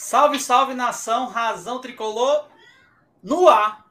Salve, salve nação, razão tricolor no ar.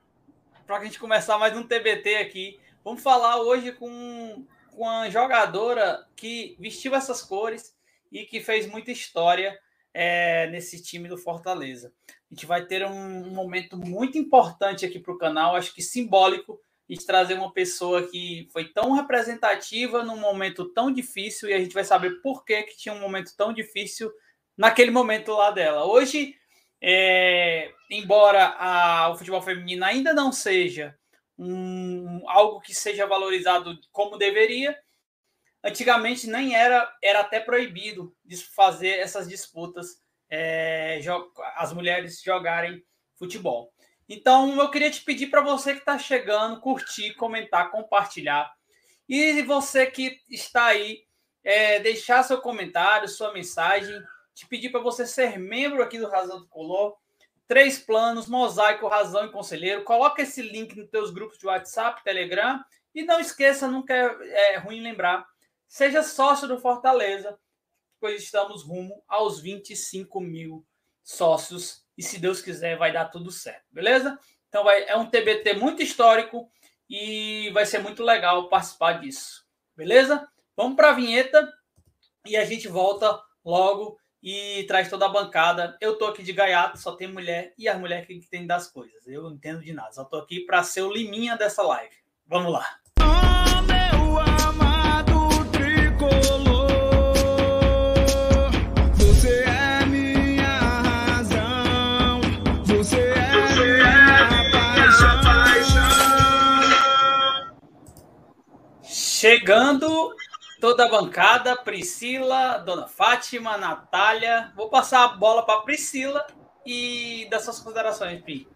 Para a gente começar mais um TBT aqui. Vamos falar hoje com, com uma jogadora que vestiu essas cores e que fez muita história é, nesse time do Fortaleza. A gente vai ter um, um momento muito importante aqui para o canal, acho que simbólico, de trazer uma pessoa que foi tão representativa num momento tão difícil e a gente vai saber por que, que tinha um momento tão difícil naquele momento lá dela. Hoje, é, embora a, o futebol feminino ainda não seja um, algo que seja valorizado como deveria, antigamente nem era, era até proibido fazer essas disputas, é, as mulheres jogarem futebol. Então, eu queria te pedir para você que está chegando, curtir, comentar, compartilhar. E você que está aí, é, deixar seu comentário, sua mensagem, te pedir para você ser membro aqui do Razão do Color. Três planos, mosaico, razão e conselheiro. Coloca esse link nos teus grupos de WhatsApp, Telegram. E não esqueça, nunca é, é ruim lembrar, seja sócio do Fortaleza, pois estamos rumo aos 25 mil sócios. E se Deus quiser, vai dar tudo certo, beleza? Então vai, é um TBT muito histórico e vai ser muito legal participar disso, beleza? Vamos para a vinheta e a gente volta logo e traz toda a bancada. Eu tô aqui de gaiato, só tem mulher e as mulheres que entendem das coisas. Eu não entendo de nada, só tô aqui para ser o liminha dessa live. Vamos lá. Chegando toda a bancada, Priscila, Dona Fátima, Natália. Vou passar a bola para Priscila e das suas considerações, Pri.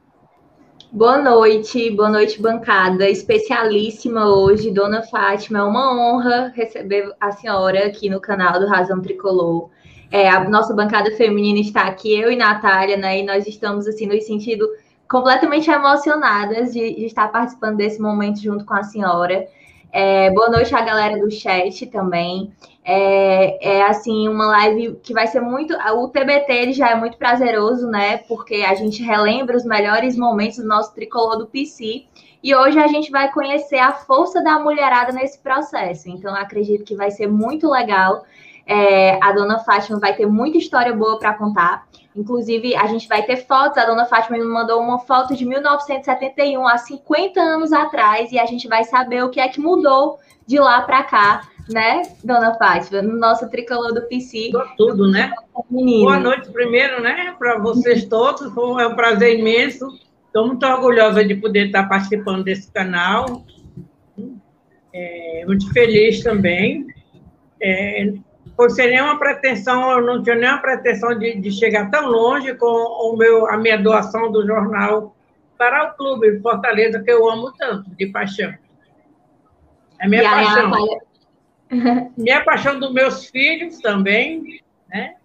Boa noite, boa noite, bancada. Especialíssima hoje, Dona Fátima. É uma honra receber a senhora aqui no canal do Razão Tricolor. É, a nossa bancada feminina está aqui, eu e Natália, né? E nós estamos, assim, no sentido completamente emocionadas de, de estar participando desse momento junto com a senhora. É, boa noite à galera do chat também. É, é, assim uma live que vai ser muito. O TBT ele já é muito prazeroso, né? Porque a gente relembra os melhores momentos do nosso tricolor do PC. E hoje a gente vai conhecer a força da mulherada nesse processo. Então, acredito que vai ser muito legal. É, a dona Fátima vai ter muita história boa para contar. Inclusive, a gente vai ter fotos. A dona Fátima me mandou uma foto de 1971, há 50 anos atrás, e a gente vai saber o que é que mudou de lá para cá, né, dona Fátima? No nosso tricolor do PC. Tudo, né? Boa noite primeiro, né, para vocês todos. É um prazer imenso. Estou muito orgulhosa de poder estar participando desse canal. É, muito feliz também. É, sem nenhuma pretensão, eu não tinha nenhuma pretensão de, de chegar tão longe com o meu, a minha doação do jornal para o clube Fortaleza, que eu amo tanto, de paixão. É minha e paixão. minha paixão dos meus filhos também, né?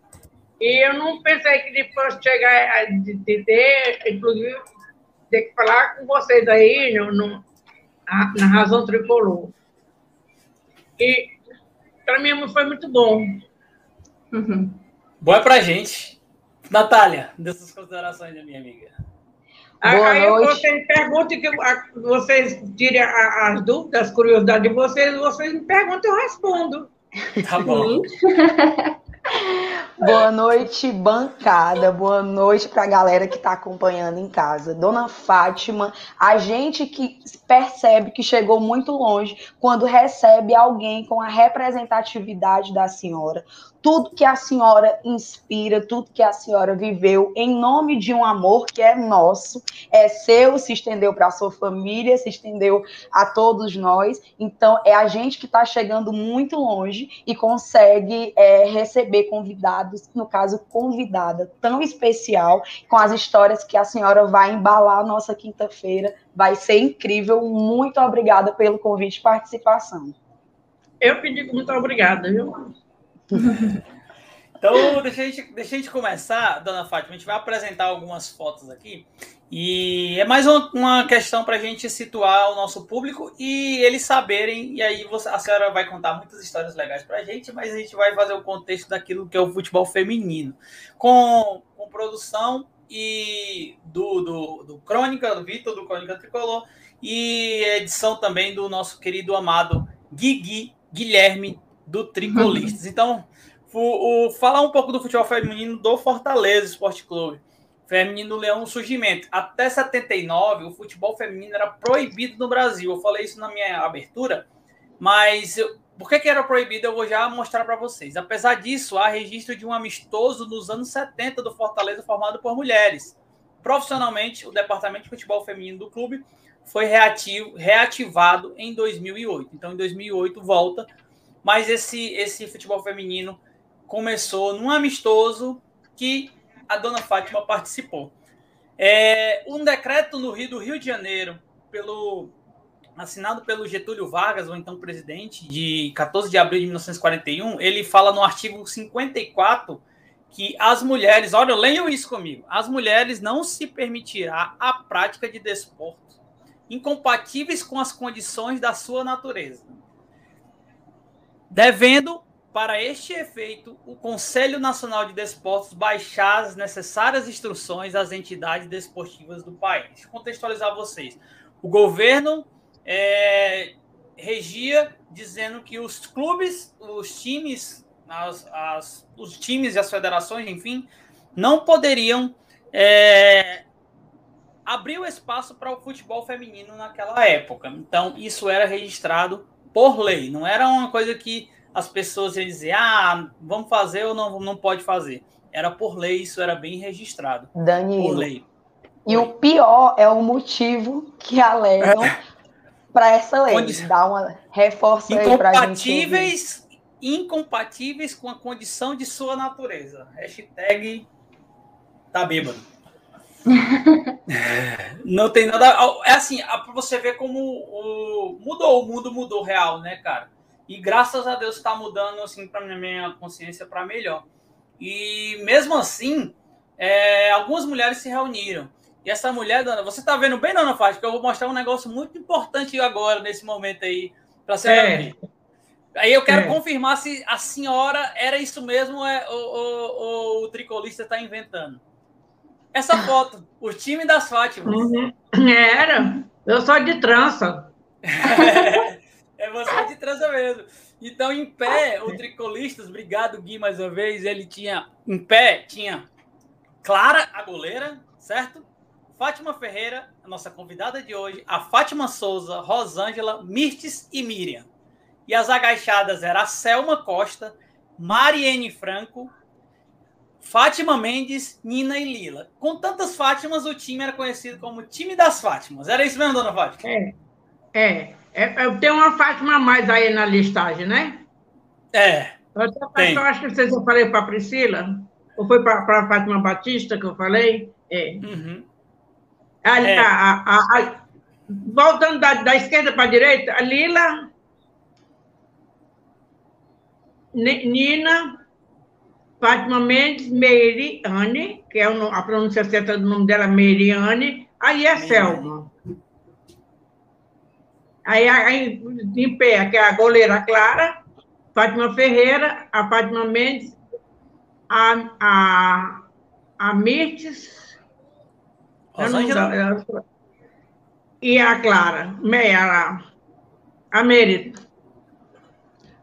E eu não pensei que depois chegar a de, de ter, inclusive, ter que falar com vocês aí no, no, na Razão Tricolor. E para mim foi muito bom. Uhum. Bom é pra gente. Natália, dessas considerações da minha amiga. Boa aí noite. vocês perguntem que vocês tirem as dúvidas, as curiosidades de vocês, vocês me perguntam, eu respondo. Tá bom. Boa noite, bancada. Boa noite para a galera que está acompanhando em casa. Dona Fátima, a gente que percebe que chegou muito longe quando recebe alguém com a representatividade da senhora tudo que a senhora inspira, tudo que a senhora viveu em nome de um amor que é nosso, é seu, se estendeu para a sua família, se estendeu a todos nós. Então, é a gente que está chegando muito longe e consegue é, receber convidados, no caso, convidada tão especial, com as histórias que a senhora vai embalar nossa quinta-feira. Vai ser incrível. Muito obrigada pelo convite e participação. Eu pedi muito obrigada, viu? Então, deixa a, gente, deixa a gente começar, dona Fátima. A gente vai apresentar algumas fotos aqui. E é mais uma, uma questão para a gente situar o nosso público e eles saberem. E aí você, a senhora vai contar muitas histórias legais para a gente, mas a gente vai fazer o contexto daquilo que é o futebol feminino. Com, com produção e do, do, do Crônica, do Vitor, do Crônica Tricolor, e edição também do nosso querido amado Guigui Guilherme, do Tricolistas. Então, o, o, falar um pouco do futebol feminino do Fortaleza Esporte Clube. Feminino Leão surgimento. Até 79, o futebol feminino era proibido no Brasil. Eu falei isso na minha abertura, mas eu, por que, que era proibido? Eu vou já mostrar para vocês. Apesar disso, há registro de um amistoso nos anos 70 do Fortaleza formado por mulheres. Profissionalmente, o departamento de futebol feminino do clube foi reativo, reativado em 2008. Então, em 2008 volta, mas esse esse futebol feminino começou num amistoso que a dona Fátima participou. É, um decreto no Rio do Rio de Janeiro, pelo assinado pelo Getúlio Vargas, ou então presidente, de 14 de abril de 1941, ele fala no artigo 54 que as mulheres, olha, leiam isso comigo, as mulheres não se permitirá a prática de desportos incompatíveis com as condições da sua natureza, devendo para este efeito, o Conselho Nacional de Desportos baixar as necessárias instruções às entidades desportivas do país. Contextualizar vocês. O governo é, regia dizendo que os clubes, os times, as, as, os times e as federações, enfim, não poderiam é, abrir o espaço para o futebol feminino naquela época. Então, isso era registrado por lei, não era uma coisa que as pessoas iam dizer, ah, vamos fazer ou não, não pode fazer. Era por lei, isso era bem registrado. Danilo. Por lei. E o pior é o motivo que alegam é. para essa lei. Condi... Dá uma reforça aí para gente. Incompatíveis com a condição de sua natureza. Hashtag tá bêbado. Não tem nada. É assim, para você ver como o, mudou, o mundo mudou real, né, cara? E graças a Deus está mudando assim para minha consciência para melhor. E mesmo assim, é, algumas mulheres se reuniram. E essa mulher, dona, você está vendo bem, dona Fátima, que eu vou mostrar um negócio muito importante agora, nesse momento aí, para você é. Aí eu quero é. confirmar se a senhora era isso mesmo ou, é, ou, o tricolista está inventando. Essa foto, o time das Fátimas. Uhum. Era. Eu sou de trança. É você de trança mesmo. Então, em pé, o Tricolistas, obrigado, Gui, mais uma vez. Ele tinha, em pé, tinha Clara, a goleira, certo? Fátima Ferreira, a nossa convidada de hoje, a Fátima Souza, Rosângela, Mirtes e Miriam. E as agachadas eram a Selma Costa, Mariene Franco, Fátima Mendes, Nina e Lila. Com tantas Fátimas, o time era conhecido como time das Fátimas. Era isso mesmo, dona Fátima? É. É. É, eu tenho uma Fátima a mais aí na listagem, né? É. Eu, eu acho que vocês eu falei para a Priscila, ou foi para a Fátima Batista que eu falei? É. Uhum. A, é. A, a, voltando da, da esquerda para a direita, a Lila, Nina, Fátima Mendes, Meiriane, que é a pronúncia certa do nome dela, Meiriane, aí é Selma. Aí, aí em pé, que é a goleira Clara, Fátima Ferreira, a Fátima Mendes, a, a, a Mirtes, e a Clara, meia, a, a Mérito.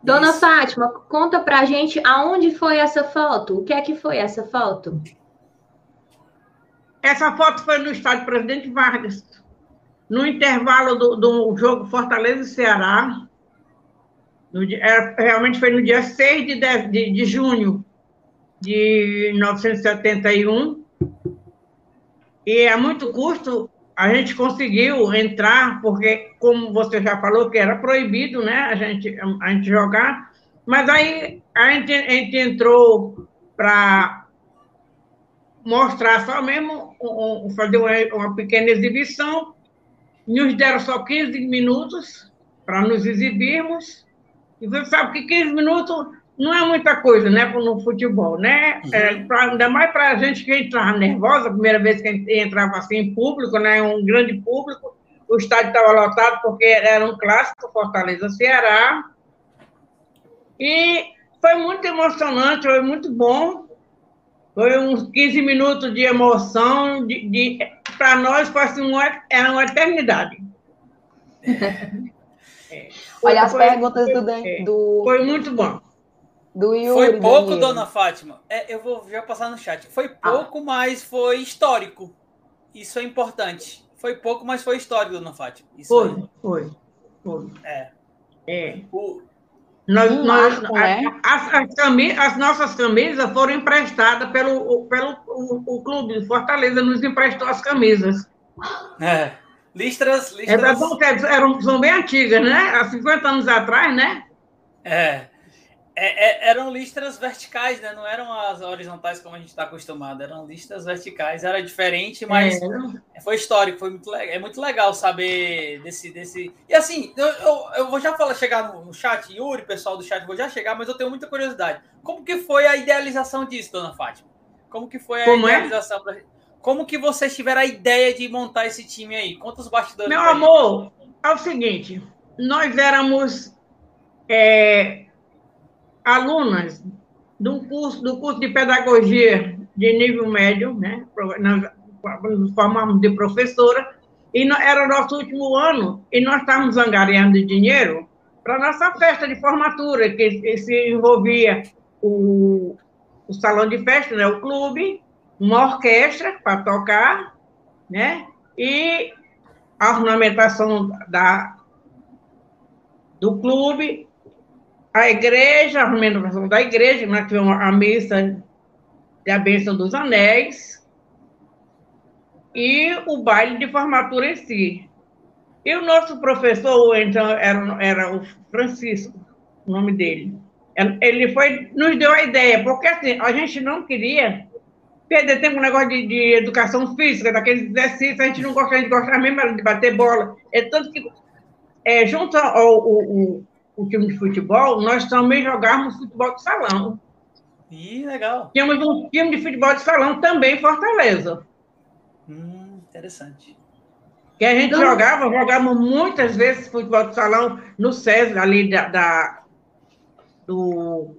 Dona Isso. Fátima, conta pra gente aonde foi essa foto? O que é que foi essa foto? Essa foto foi no estádio Presidente Vargas no intervalo do, do jogo Fortaleza e Ceará, no, era, realmente foi no dia 6 de, de, de junho de 1971, e a muito custo a gente conseguiu entrar, porque, como você já falou, que era proibido né, a, gente, a gente jogar, mas aí a gente, a gente entrou para mostrar só mesmo, um, fazer uma, uma pequena exibição, nos deram só 15 minutos para nos exibirmos. E você sabe que 15 minutos não é muita coisa, né, no futebol, né? Uhum. É, pra, ainda mais para a gente que entrava nervosa, a primeira vez que a gente entrava assim em público, né, um grande público, o estádio estava lotado porque era um clássico, Fortaleza-Ceará. E foi muito emocionante, foi muito bom. Foi uns 15 minutos de emoção, de, de para nós foi assim, uma, era uma eternidade. É. Olha as perguntas do, é, do. Foi muito bom. Do Yuri, foi pouco, Danilo. dona Fátima. É, eu vou já passar no chat. Foi ah. pouco, ah. mas foi histórico. Isso é importante. Foi pouco, mas foi histórico, dona Fátima. Isso foi, aí. foi, foi. É. É. O... Nós, um nós, marco, né? as, as, camisas, as, nossas camisas foram emprestadas pelo, pelo o, o clube Fortaleza nos emprestou as camisas. É. Listras, listras. É, eram, são bem antigas, né? Há 50 anos atrás, né? É. É, é, eram listras verticais, né? Não eram as horizontais como a gente está acostumado, eram listras verticais, era diferente, mas é. foi histórico, foi muito legal. É muito legal saber desse. desse... E assim, eu, eu, eu vou já falar, chegar no, no, chat, Yuri, pessoal do chat, vou já chegar, mas eu tenho muita curiosidade. Como que foi a idealização disso, dona Fátima? Como que foi a como é? idealização? É? Pra... Como que vocês tiveram a ideia de montar esse time aí? Quantos bastidores? Meu amor, é o seguinte, nós éramos. É alunas do curso, do curso de pedagogia de nível médio, né? Nós formamos de professora, e era nosso último ano, e nós estávamos angariando dinheiro para nossa festa de formatura, que, que se envolvia o, o salão de festa, né? o clube, uma orquestra para tocar, né? E a ornamentação da, do clube, a igreja, a renovação da igreja, nós tivemos a missa de a bênção dos anéis e o baile de formatura em si. E o nosso professor, então, era, era o Francisco, o nome dele. Ele foi, nos deu a ideia, porque assim, a gente não queria perder tempo no negócio de, de educação física, daqueles exercícios, a gente não gosta, a gente gosta mesmo de bater bola. É tanto que, é, junto ao, ao, o time de futebol, nós também jogávamos futebol de salão. Ih, legal. Tínhamos um time de futebol de salão também em Fortaleza. Hum, interessante. Que a gente então... jogava, jogávamos muitas vezes futebol de salão no SESI, ali da, da do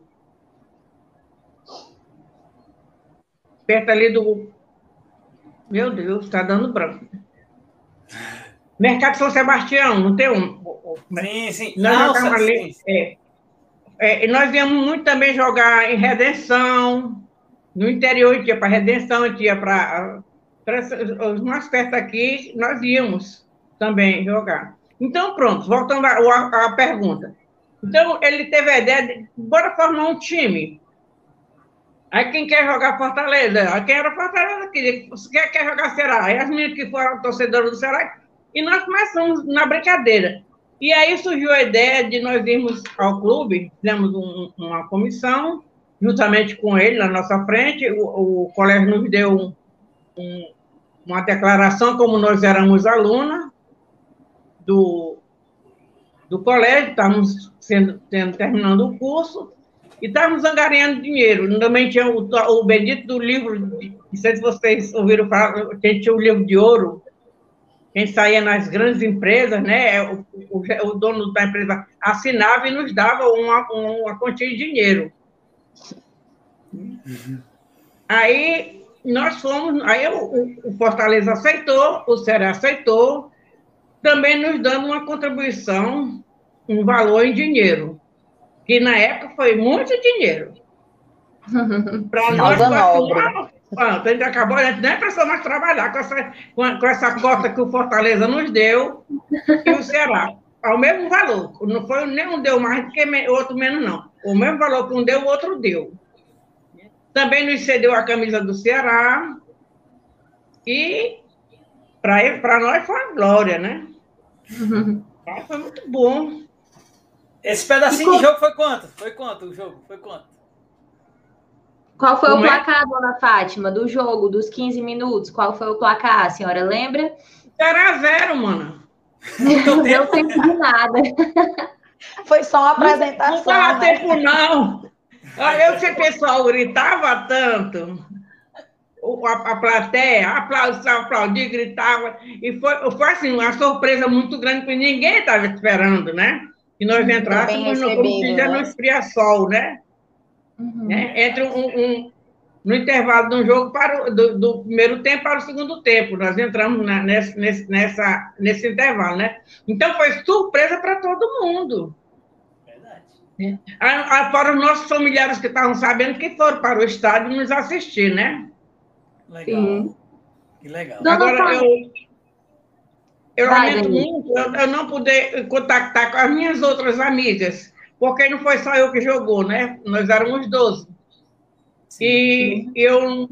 perto ali do meu Deus, está dando branco. Mercado São Sebastião, não tem um. Sim, sim. Nós Nossa, ali. Sim. É, é, nós íamos muito também jogar em Redenção, no interior, tinha para Redenção, tinha para. Os mais perto aqui, nós íamos também jogar. Então, pronto, voltando à, à pergunta. Então, ele teve a ideia de, bora formar um time. Aí quem quer jogar Fortaleza? Aí quem era Fortaleza queria, quer, quer jogar Ceará. Aí as meninas que foram torcedoras do Ceará e nós começamos na brincadeira. E aí surgiu a ideia de nós irmos ao clube, fizemos um, uma comissão, juntamente com ele, na nossa frente. O, o colégio nos deu um, uma declaração, como nós éramos alunas do, do colégio, estávamos sendo, sendo, terminando o curso, e estávamos angariando dinheiro. Também tinha o, o bendito do livro, não sei se vocês ouviram falar, tinha o livro de ouro, quem saía nas grandes empresas, né, o, o, o, dono da empresa assinava e nos dava uma, uma quantia de dinheiro. Uhum. Aí nós fomos, aí o, o Fortaleza aceitou, o Ceará aceitou, também nos dando uma contribuição, um valor em dinheiro, que na época foi muito dinheiro. Para nós, a gente acabou, a gente nem precisou mais trabalhar com essa, com, essa cota que o Fortaleza nos deu e o Ceará. Ao mesmo valor. Não foi nenhum deu mais do que o outro menos, não. O mesmo valor que um deu, o outro deu. Também nos cedeu a camisa do Ceará. E para nós foi uma glória, né? Uhum. Foi muito bom. Esse pedacinho de jogo foi quanto? Foi quanto o jogo? Foi quanto? Qual foi Como o é? placar, é? dona Fátima, do jogo, dos 15 minutos? Qual foi o placar, a senhora lembra? Era zero, mano. Não deu tempo de nada. Foi só uma apresentação. Não dava né? tempo, não. Eu que o pessoal gritava tanto. A, a plateia aplaudia, aplaudia, gritava. E foi, foi assim, uma surpresa muito grande, porque ninguém estava esperando, né? Que nós entrássemos no, como se já no esfria sol, né? Uhum. Né? Entre um, um, no intervalo de um jogo para o, do, do, primeiro tempo para o segundo tempo. Nós entramos na, nesse, nesse, nessa, nesse intervalo, né? Então foi surpresa para todo mundo. Verdade. É. Fora os nossos familiares que estavam sabendo que foram para o estádio nos assistir, né? Legal. Sim. Que legal. Agora, eu, eu Vai, lamento muito eu, eu não poder contactar com as minhas outras amigas, porque não foi só eu que jogou, né? Nós éramos 12. Sim. E eu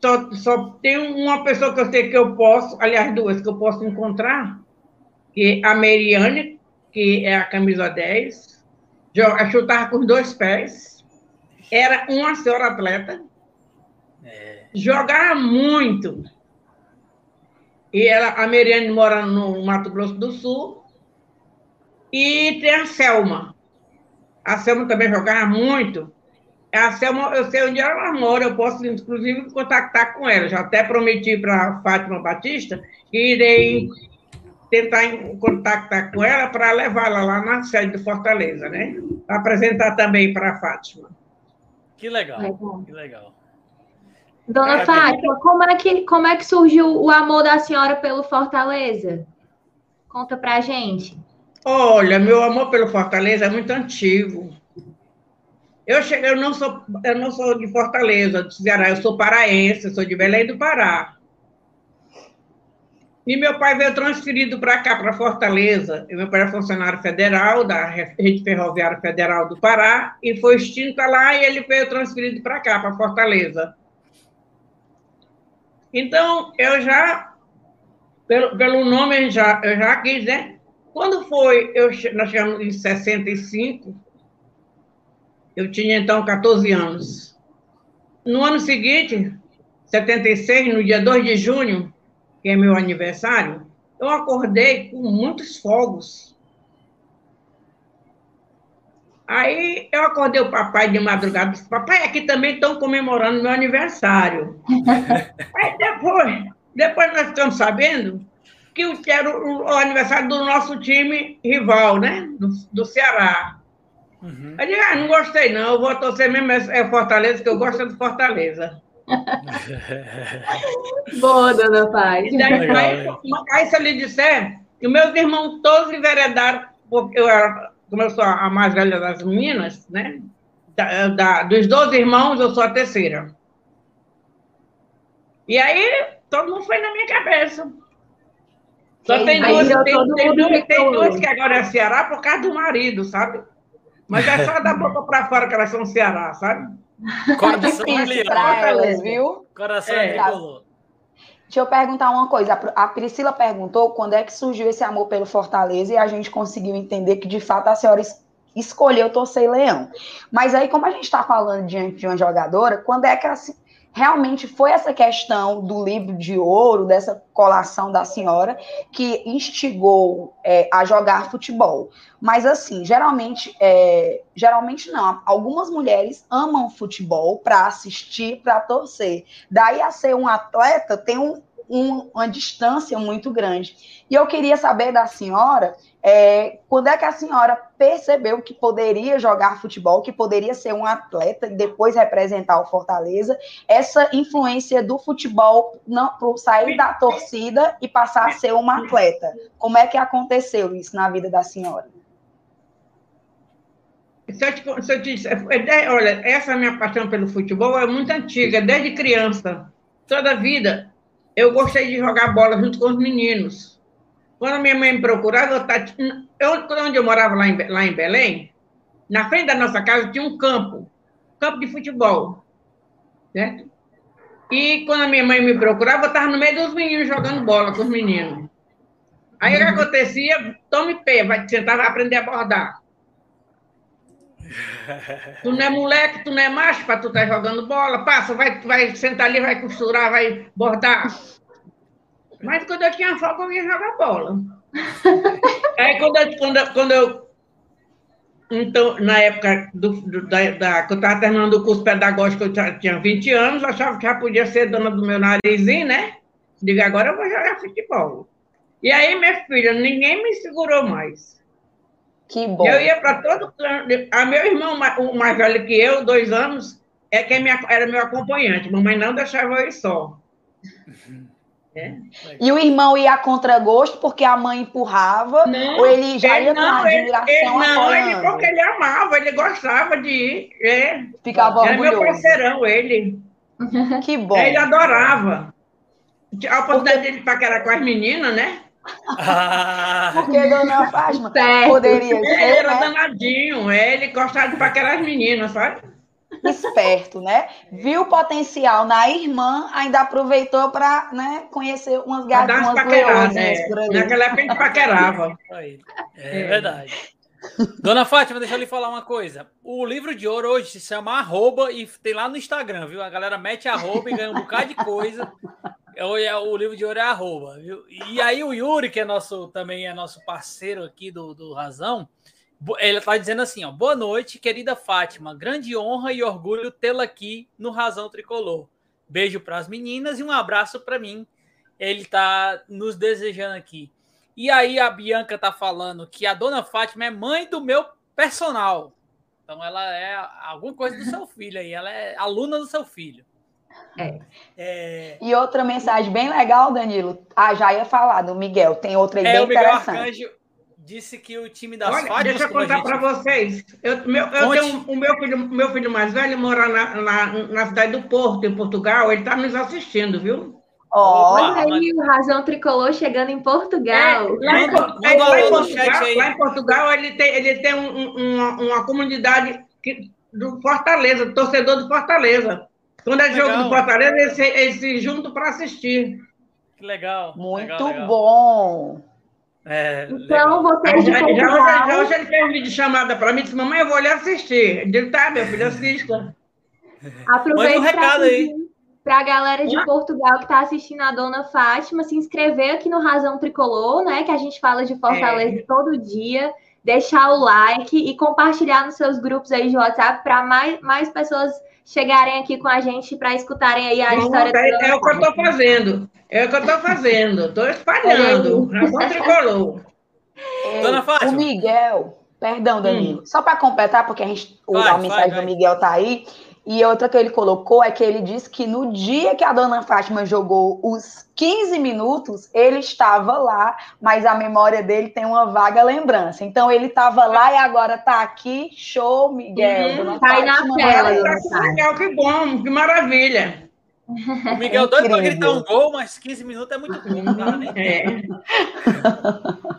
só, só tenho uma pessoa que eu sei que eu posso, aliás, duas que eu posso encontrar, que é a Meriane, que é a camisa 10, joga, chutava com dois pés, era uma senhora atleta, é. jogava muito. E ela, a Meriane mora no Mato Grosso do Sul. E tem a Selma. A Selma também jogava muito. A Selma, eu sei onde ela mora, eu posso, inclusive, contactar com ela. Já até prometi para a Fátima Batista que irei tentar contactar com ela para levá-la lá na sede de Fortaleza, né? Apresentar também para a Fátima. Que legal, legal. que legal. Dona Fátima, como é, que, como é que surgiu o amor da senhora pelo Fortaleza? Conta pra gente. Olha, meu amor pelo Fortaleza é muito antigo. Eu cheguei, eu não sou, eu não sou de Fortaleza, de Ceará, eu sou paraense, sou de Belém do Pará. E meu pai veio transferido para cá, para Fortaleza. Meu pai é funcionário federal da Rede Ferroviária Federal do Pará e foi extinta lá e ele veio transferido para cá, para Fortaleza. Então, eu já, pelo, pelo nome, já, eu já quis, né? Quando foi, eu, nós chegamos em 65, eu tinha então 14 anos. No ano seguinte, 76, no dia 2 de junho, que é meu aniversário, eu acordei com muitos fogos Aí eu acordei o papai de madrugada disse, papai, aqui também estão comemorando meu aniversário. Aí depois, depois nós ficamos sabendo que era o, o aniversário do nosso time rival, né? Do, do Ceará. Uhum. Eu disse, ah, não gostei não, eu vou torcer mesmo é Fortaleza, que eu gosto é do Fortaleza. Boa, dona Paz. E daí, aí, aí, se eu lhe disser que meus irmãos todos enveredaram, porque eu era como eu sou a mais velha das meninas, né? Da, da, dos 12 irmãos, eu sou a terceira. E aí, todo mundo foi na minha cabeça. Só tem duas, tem, tem, duas, tem duas que agora é Ceará por causa do marido, sabe? Mas é só da boca para fora que elas são Ceará, sabe? Coração para elas, viu? Coração é. Deixa eu perguntar uma coisa. A Priscila perguntou quando é que surgiu esse amor pelo Fortaleza e a gente conseguiu entender que, de fato, a senhora escolheu torcer leão. Mas aí, como a gente está falando diante de uma jogadora, quando é que assim, realmente foi essa questão do livro de ouro, dessa colação da senhora, que instigou é, a jogar futebol. Mas assim, geralmente, é, geralmente não. Algumas mulheres amam futebol para assistir, para torcer. Daí a ser um atleta tem um, um, uma distância muito grande. E eu queria saber da senhora é, quando é que a senhora percebeu que poderia jogar futebol, que poderia ser um atleta e depois representar o Fortaleza, essa influência do futebol para sair da torcida e passar a ser uma atleta? Como é que aconteceu isso na vida da senhora? Se eu, te, se eu te disser, é, olha, essa minha paixão pelo futebol é muito antiga, desde criança. Toda a vida eu gostei de jogar bola junto com os meninos. Quando minha mãe me procurava, eu, tava, eu onde eu morava lá em, lá em Belém, na frente da nossa casa tinha um campo, campo de futebol, certo? E quando a minha mãe me procurava, eu estava no meio dos meninos jogando bola com os meninos. Aí o que uhum. acontecia? Tome pé, vai tentar aprender a bordar. Tu não é moleque, tu não é macho para tu estar tá jogando bola, passa, vai, vai sentar ali, vai costurar, vai bordar. Mas quando eu tinha folga, eu ia jogar bola. Aí quando eu, quando, quando eu então, na época do, do, da, da, que eu estava terminando o curso pedagógico, eu já tinha 20 anos, eu achava que já podia ser dona do meu narizinho, né? Digo, agora eu vou jogar futebol. E aí, minha filha, ninguém me segurou mais. Que bom. Eu ia para todo canto. A meu irmão, o mais velho que eu, dois anos, é quem me, era meu acompanhante. Mamãe não deixava eu ir só. É. E o irmão ia a contragosto porque a mãe empurrava? Não, ou ele já ia com admiração ele, Não, ele, porque ele amava, ele gostava de ir. É. Ficava Era orgulhoso. meu parceirão, ele. Que bom. Ele adorava. A oportunidade porque... dele paquerar com as meninas, né? Ah, porque Dona Fátima poderia ser, Ele era né? danadinho, ele gostava de paquerar as meninas, sabe? Esperto, né? Viu o potencial na irmã, ainda aproveitou para né, conhecer umas gatas, umas leões é. por ali. Naquela época a gente paquerava. É, é verdade. Dona Fátima, deixa eu lhe falar uma coisa. O livro de ouro hoje se chama Arroba e tem lá no Instagram, viu? A galera mete arroba e ganha um bocado de coisa. O livro de ouro é arroba, viu? E aí o Yuri, que é nosso, também é nosso parceiro aqui do, do Razão, ele está dizendo assim: ó, boa noite, querida Fátima. Grande honra e orgulho tê-la aqui no Razão Tricolor. Beijo para as meninas e um abraço para mim. Ele está nos desejando aqui. E aí a Bianca está falando que a dona Fátima é mãe do meu personal. Então ela é alguma coisa do seu filho aí, ela é aluna do seu filho. É. É... E outra mensagem bem legal, Danilo. Ah, já ia falar do Miguel. Tem outra aí é, bem o Miguel interessante. Arcanjo, disse que o time das Olha, Deixa eu contar gente... para vocês. Eu, meu, eu tenho o meu filho, meu filho mais velho mora na, na, na cidade do Porto, em Portugal. Ele está nos assistindo, viu? Olha aí, o Razão Tricolor chegando em Portugal. É, lá, em, lá, em Portugal lá, em Portugal, ele tem, ele tem um, um, uma, uma, comunidade que, do Fortaleza, torcedor do Fortaleza. Quando é legal. jogo do Fortaleza, eles, eles se juntam para assistir. Que legal. Muito legal, legal. bom. É, então, vocês de Portugal... Já, já, hoje ele fez um vídeo chamada para mim e disse, mamãe, eu vou olhar assistir. Ele disse, tá, meu filho, assista. Aproveita um recado aí. Para a galera de Portugal que está assistindo a Dona Fátima, se inscrever aqui no Razão Tricolor, né? Que a gente fala de Fortaleza é. todo dia, deixar o like e compartilhar nos seus grupos aí de WhatsApp para mais, mais pessoas chegarem aqui com a gente para escutarem aí a Bom, história. É, é o que eu estou fazendo. É o que eu estou fazendo. Estou espalhando. Razão tricolor. É, Dona Fátima. O Miguel, perdão, Danilo, hum. só para completar, porque a, gente, vai, a mensagem vai, vai. do Miguel está aí. E outra que ele colocou é que ele disse que no dia que a dona Fátima jogou os 15 minutos, ele estava lá, mas a memória dele tem uma vaga lembrança. Então ele estava lá e agora está aqui. Show, Miguel. Uhum, tá aí na tela. Miguel, que bom, que maravilha. O Miguel é doido para gritar um gol, mas 15 minutos é muito pouco. Né? É.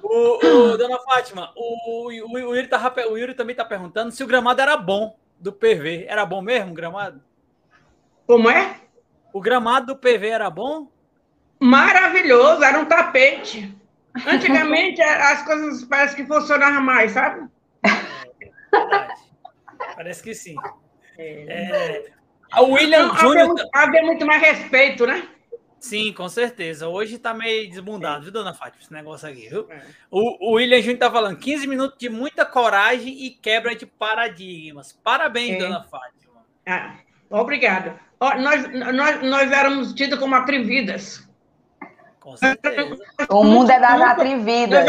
o, o, dona Fátima, o, o, o, Yuri tá, o Yuri também está perguntando se o gramado era bom do PV. Era bom mesmo gramado? Como é? O gramado do PV era bom? Maravilhoso, era um tapete. Antigamente as coisas parece que funcionavam mais, sabe? É, parece que sim. É. É, o William Júnior. Havia, havia muito mais respeito, né? Sim, com certeza. Hoje tá meio desbundado, viu, dona Fátima, esse negócio aqui, viu? É. O, o William Júnior tá falando 15 minutos de muita coragem e quebra de paradigmas. Parabéns, é. dona Fátima. Ah, obrigada. Oh, nós, nós, nós éramos tidos como atrevidas. Com certeza. o mundo é das atrevidas.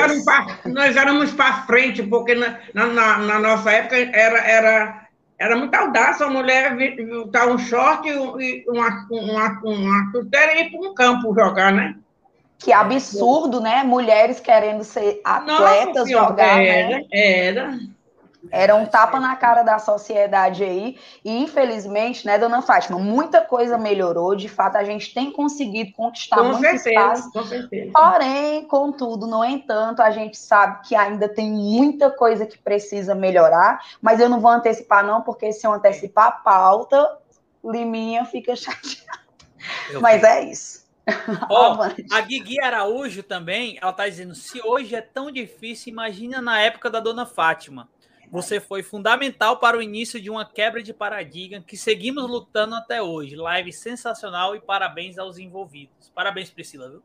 Nós éramos para frente, porque na, na, na nossa época era, era era muita audácia a mulher botar um short e uma, uma, uma chuteira e ir para um campo jogar, né? Que absurdo, né? Mulheres querendo ser atletas, Nossa, jogar, era, né? Era. Era um tapa na cara da sociedade aí. E, infelizmente, né, dona Fátima, muita coisa melhorou. De fato, a gente tem conseguido conquistar com muito certeza, espaço. Com certeza. Porém, contudo, no entanto, a gente sabe que ainda tem muita coisa que precisa melhorar. Mas eu não vou antecipar, não, porque se eu antecipar a pauta, Liminha fica chateada. Eu mas vi. é isso. Oh, a Guigui Araújo também, ela está dizendo: se hoje é tão difícil, imagina na época da dona Fátima. Você foi fundamental para o início de uma quebra de paradigma que seguimos lutando até hoje. Live sensacional e parabéns aos envolvidos. Parabéns, Priscila, viu?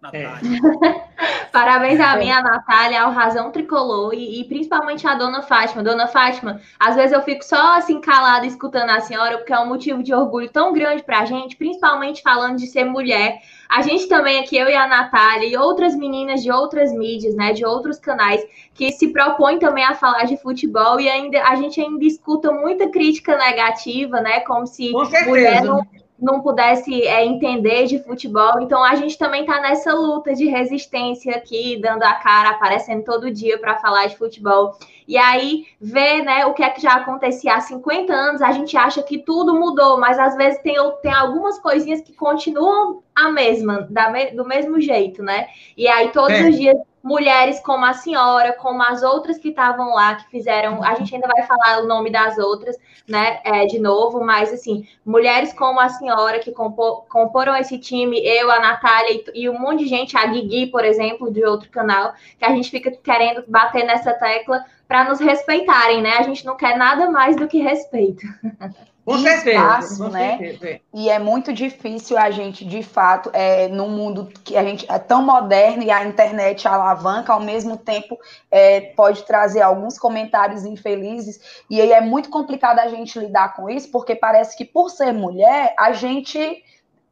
Natália. É. Parabéns a mim, a Natália, ao Razão Tricolor e, e, principalmente a Dona Fátima. Dona Fátima, às vezes eu fico só assim calada escutando a senhora, porque é um motivo de orgulho tão grande para a gente, principalmente falando de ser mulher. A gente também aqui, eu e a Natália e outras meninas de outras mídias, né, de outros canais, que se propõem também a falar de futebol e ainda a gente ainda escuta muita crítica negativa, né, como se mulher não não pudesse é, entender de futebol. Então a gente também está nessa luta de resistência aqui, dando a cara, aparecendo todo dia para falar de futebol. E aí ver né, o que é que já acontecia há 50 anos, a gente acha que tudo mudou, mas às vezes tem, tem algumas coisinhas que continuam a mesma, da, do mesmo jeito, né? E aí todos é. os dias mulheres como a senhora, como as outras que estavam lá, que fizeram. A gente ainda vai falar o nome das outras, né, é, de novo, mas assim, mulheres como a senhora que compor, comporam esse time, eu, a Natália e, e, um monte de gente, a Guigui, por exemplo, de outro canal, que a gente fica querendo bater nessa tecla para nos respeitarem, né? A gente não quer nada mais do que respeito. Com certeza, espaço, com né? Certeza. É. E é muito difícil a gente, de fato, é, num mundo que a gente é tão moderno e a internet alavanca, ao mesmo tempo é, pode trazer alguns comentários infelizes. E aí é muito complicado a gente lidar com isso, porque parece que por ser mulher, a gente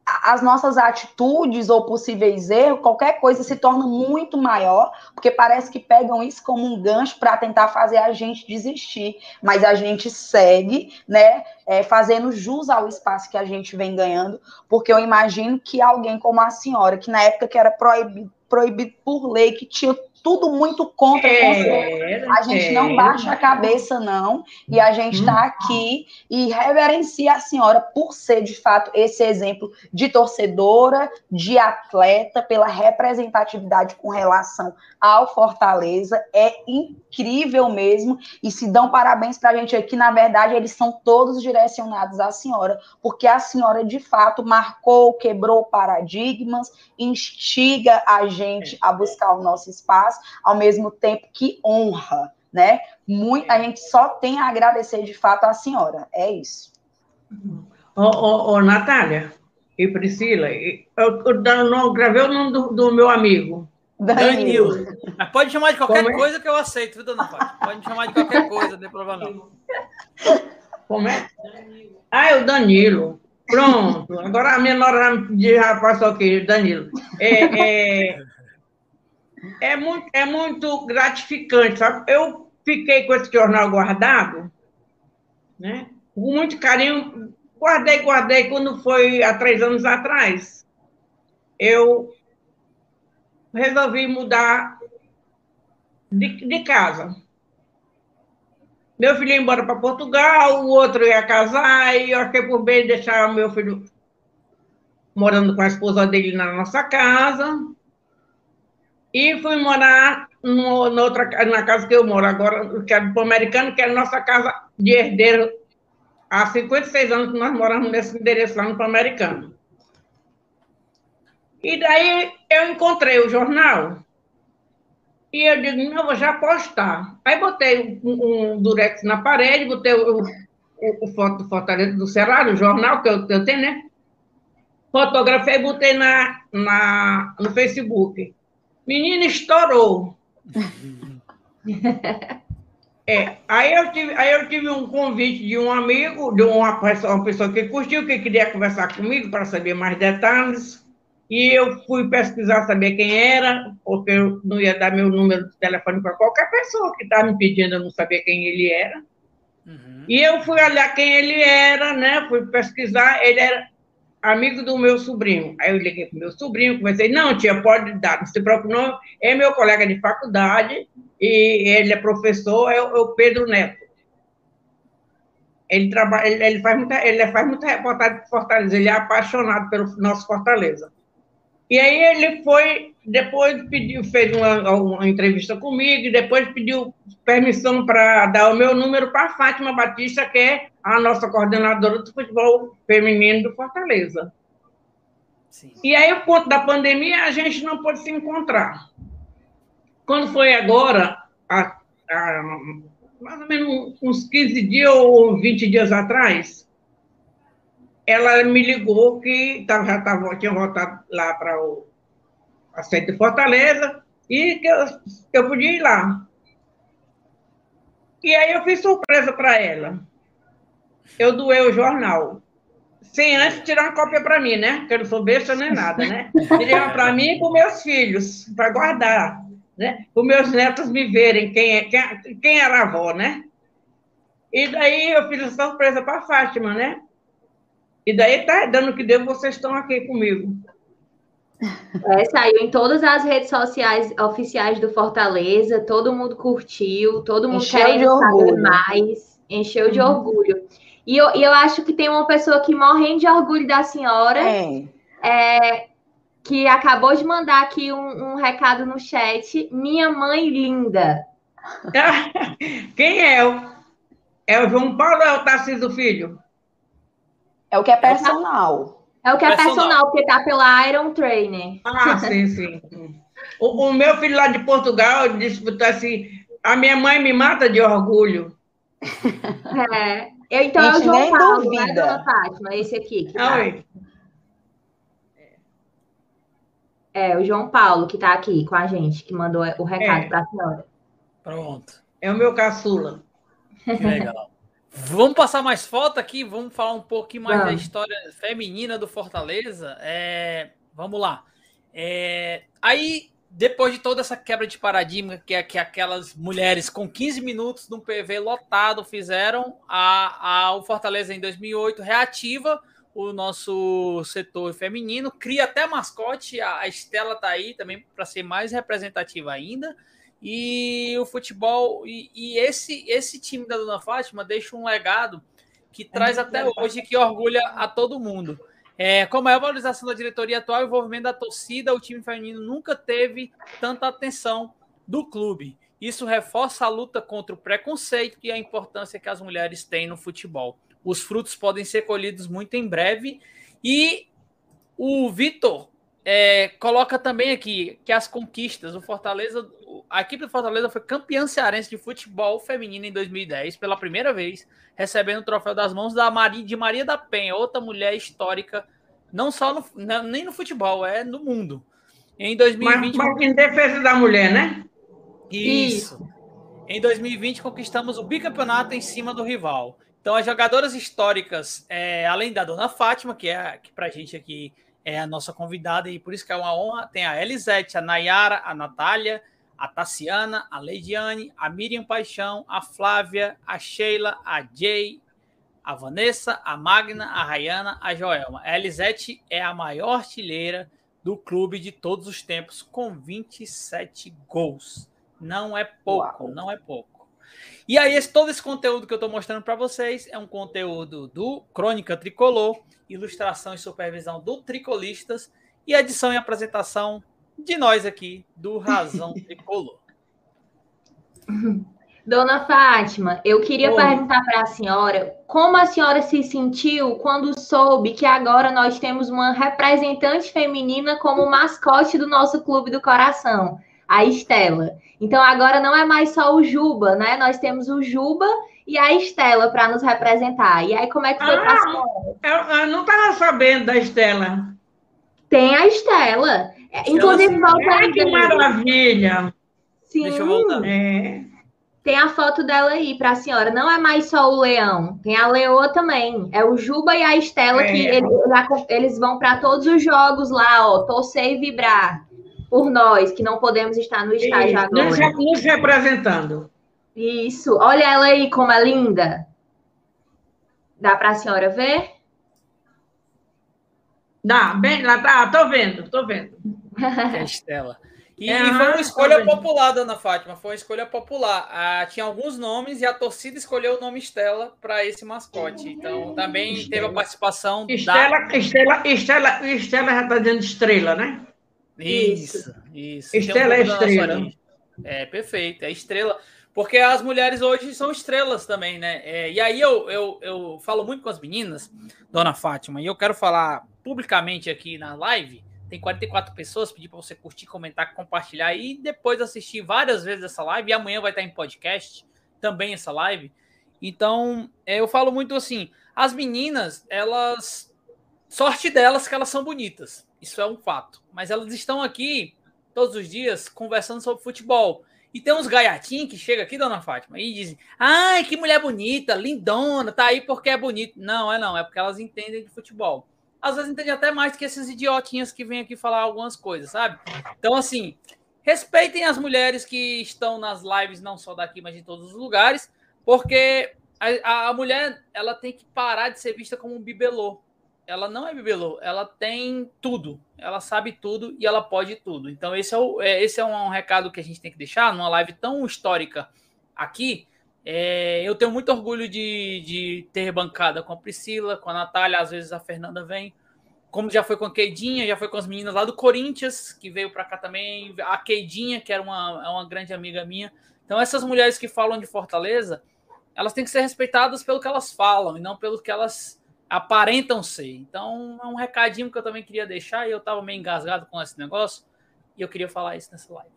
as nossas atitudes ou possíveis erros, qualquer coisa se torna muito maior, porque parece que pegam isso como um gancho para tentar fazer a gente desistir. Mas a gente segue, né, é, fazendo jus ao espaço que a gente vem ganhando, porque eu imagino que alguém como a senhora, que na época que era proibido, proibido por lei, que tinha tudo muito contra é, A gente é. não baixa a cabeça, não, e a gente está hum. aqui e reverencia a senhora por ser, de fato, esse exemplo de torcedora, de atleta, pela representatividade com relação ao Fortaleza. É incrível mesmo, e se dão parabéns para a gente aqui, na verdade, eles são todos direcionados à senhora, porque a senhora, de fato, marcou, quebrou paradigmas, instiga a gente a buscar o nosso espaço ao mesmo tempo que honra, né? Muito, a gente só tem a agradecer de fato à senhora. É isso. Ô, ô, ô Natália e Priscila, eu, eu, eu não gravei o nome do, do meu amigo. Danilo. Mas pode chamar de qualquer é? coisa que eu aceito, viu, dona Fátima? Pode chamar de qualquer coisa, não tem problema não. Como é? Ah, é o Danilo. Pronto. Agora a minha nora já passou aqui, Danilo. É, é, é muito, é muito gratificante, sabe? Eu fiquei com esse jornal guardado, né? Com muito carinho. Guardei, guardei. Quando foi há três anos atrás, eu resolvi mudar de, de casa. Meu filho ia embora para Portugal, o outro ia casar, e eu achei por bem deixar meu filho morando com a esposa dele na nossa casa. E fui morar no, no outra, na casa que eu moro agora, que é do Pan-Americano, que é a nossa casa de herdeiro. Há 56 anos que nós moramos nesse endereço lá no Pan-Americano. E daí eu encontrei o jornal e eu digo, não, vou já postar. Aí botei um, um durex na parede, botei o, o, o foto Fortaleza do Ceará, o jornal que eu, eu tenho, né? Fotografei e botei na, na, no Facebook. Menina, estourou. É, aí eu, tive, aí eu tive um convite de um amigo, de uma pessoa, uma pessoa que curtiu, que queria conversar comigo para saber mais detalhes. E eu fui pesquisar, saber quem era, porque eu não ia dar meu número de telefone para qualquer pessoa que estava me pedindo, eu não sabia quem ele era. Uhum. E eu fui olhar quem ele era, né? Fui pesquisar, ele era amigo do meu sobrinho. Aí eu liguei para meu sobrinho, comecei, não, tia, pode dar, não se preocupe, não, é meu colega de faculdade, e ele é professor, é o, é o Pedro Neto. Ele, trabalha, ele, ele, faz muita, ele faz muita reportagem de Fortaleza, ele é apaixonado pelo nosso Fortaleza. E aí ele foi, depois pediu, fez uma, uma entrevista comigo, e depois pediu permissão para dar o meu número para a Fátima Batista, que é a nossa coordenadora do futebol feminino do Fortaleza. Sim. E aí, por conta da pandemia, a gente não pôde se encontrar. Quando foi agora, a, a, mais ou menos uns 15 dias ou 20 dias atrás, ela me ligou que tava, já tava, tinha voltado lá para a sede de Fortaleza, e que eu, eu podia ir lá. E aí eu fiz surpresa para ela. Eu doei o jornal. Sem antes tirar uma cópia para mim, né? Porque eu não sou besta nem nada, né? Tirei uma para mim e para meus filhos, para guardar, né? Para meus netos me verem quem, é, quem, quem era a avó, né? E daí eu fiz essa surpresa para Fátima, né? E daí tá dando que deu, vocês estão aqui comigo. É, saiu em todas as redes sociais oficiais do Fortaleza, todo mundo curtiu, todo mundo encheu querendo saber mais, encheu de uhum. orgulho. E eu, e eu acho que tem uma pessoa que morrendo de orgulho da senhora, é. É, que acabou de mandar aqui um, um, recado no chat. Minha mãe linda. Quem é? É o João Paulo ou é o Tarcísio Filho? É o que é personal. É o que é personal, personal porque tá pela Iron Trainer. Ah, sim, sim. O, o, meu filho lá de Portugal disse assim: a minha mãe me mata de orgulho. É. Eu, então é o João Paulo, duvida. não é Dona Fátima, esse aqui. Que tá. Oi. É, o João Paulo que está aqui com a gente, que mandou o recado é. para a senhora. Pronto. É o meu caçula. Que legal. Vamos passar mais foto aqui, vamos falar um pouquinho mais da história feminina do Fortaleza. É, vamos lá. É, aí, depois de toda essa quebra de paradigma que, é, que aquelas mulheres com 15 minutos num PV lotado fizeram, a, a, o Fortaleza em 2008 reativa o nosso setor feminino, cria até mascote, a, a Estela tá aí também para ser mais representativa ainda. E o futebol, e, e, esse, esse time da Dona Fátima deixa um legado que é traz até hoje, que orgulha a todo mundo. É, com a maior valorização da diretoria atual e envolvimento da torcida, o time feminino nunca teve tanta atenção do clube. Isso reforça a luta contra o preconceito e a importância que as mulheres têm no futebol. Os frutos podem ser colhidos muito em breve. E o Vitor é, coloca também aqui que as conquistas, o Fortaleza, a equipe do Fortaleza foi campeã cearense de futebol feminino em 2010, pela primeira vez, recebendo o troféu das mãos da Maria, de Maria da Penha, outra mulher histórica, não só no, nem no futebol, é no mundo. Em 2020. Mas, mas em defesa da mulher, né? Isso. Isso. Em 2020, conquistamos o bicampeonato em cima do rival. Então, as jogadoras históricas, é, além da dona Fátima, que é que para a gente aqui é a nossa convidada e por isso que é uma honra. Tem a Elisete, a Nayara, a Natália, a Tassiana, a Leidiane, a Miriam Paixão, a Flávia, a Sheila, a Jay, a Vanessa, a Magna, a Rayana, a Joelma. A Elisete é a maior artilheira do clube de todos os tempos, com 27 gols. Não é pouco, Uau. não é pouco. E aí, esse, todo esse conteúdo que eu estou mostrando para vocês é um conteúdo do Crônica Tricolor, ilustração e supervisão do Tricolistas e edição e apresentação de nós aqui do Razão Tricolor. Dona Fátima, eu queria Oi. perguntar para a senhora como a senhora se sentiu quando soube que agora nós temos uma representante feminina como mascote do nosso clube do coração a Estela. Então agora não é mais só o Juba, né? Nós temos o Juba e a Estela para nos representar. E aí como é que foi ah, para a senhora? Eu, eu não estava sabendo da Estela. Tem a Estela. É, inclusive, volta aí. Que maravilha! Sim. Deixa eu voltar. É. Tem a foto dela aí para a senhora. Não é mais só o leão, tem a leoa também. É o Juba e a Estela é. que eles, eles vão para todos os jogos lá, ó, torcer e vibrar por nós, que não podemos estar no estágio Isso, agora. Nos representando. Isso. Olha ela aí como é linda. Dá para a senhora ver? Dá, bem, lá tá, tô vendo, tô vendo. Estela. E, é, foi uma escolha popular, dona Fátima, foi uma escolha popular. Ah, tinha alguns nomes e a torcida escolheu o nome Estela para esse mascote. Então também Estela. teve a participação Estela, da. Estela, Estela, Estela já está dizendo estrela, né? Isso, isso. Estela um é estrela. É, perfeito, é estrela. Porque as mulheres hoje são estrelas também, né? É, e aí eu, eu, eu falo muito com as meninas, dona Fátima, e eu quero falar publicamente aqui na live. Tem 44 pessoas, pedir para você curtir, comentar, compartilhar e depois assistir várias vezes essa live. E amanhã vai estar em podcast também essa live. Então, é, eu falo muito assim: as meninas, elas. Sorte delas que elas são bonitas. Isso é um fato. Mas elas estão aqui todos os dias conversando sobre futebol. E tem uns gaiatinhos que chegam aqui, dona Fátima, e dizem: ai, que mulher bonita, lindona, tá aí porque é bonita. Não, é não, é porque elas entendem de futebol. Às vezes entendem até mais que esses idiotinhas que vêm aqui falar algumas coisas, sabe? Então, assim, respeitem as mulheres que estão nas lives, não só daqui, mas de todos os lugares, porque a, a mulher ela tem que parar de ser vista como um bibelô. Ela não é bibelô, ela tem tudo, ela sabe tudo e ela pode tudo. Então, esse é, o, é, esse é um, um recado que a gente tem que deixar numa live tão histórica aqui. É, eu tenho muito orgulho de, de ter bancada com a Priscila, com a Natália, às vezes a Fernanda vem como já foi com a Keidinha, já foi com as meninas lá do Corinthians, que veio para cá também, a Keidinha, que era uma, é uma grande amiga minha. Então, essas mulheres que falam de Fortaleza, elas têm que ser respeitadas pelo que elas falam e não pelo que elas aparentam ser. Então, é um recadinho que eu também queria deixar e eu estava meio engasgado com esse negócio e eu queria falar isso nessa live.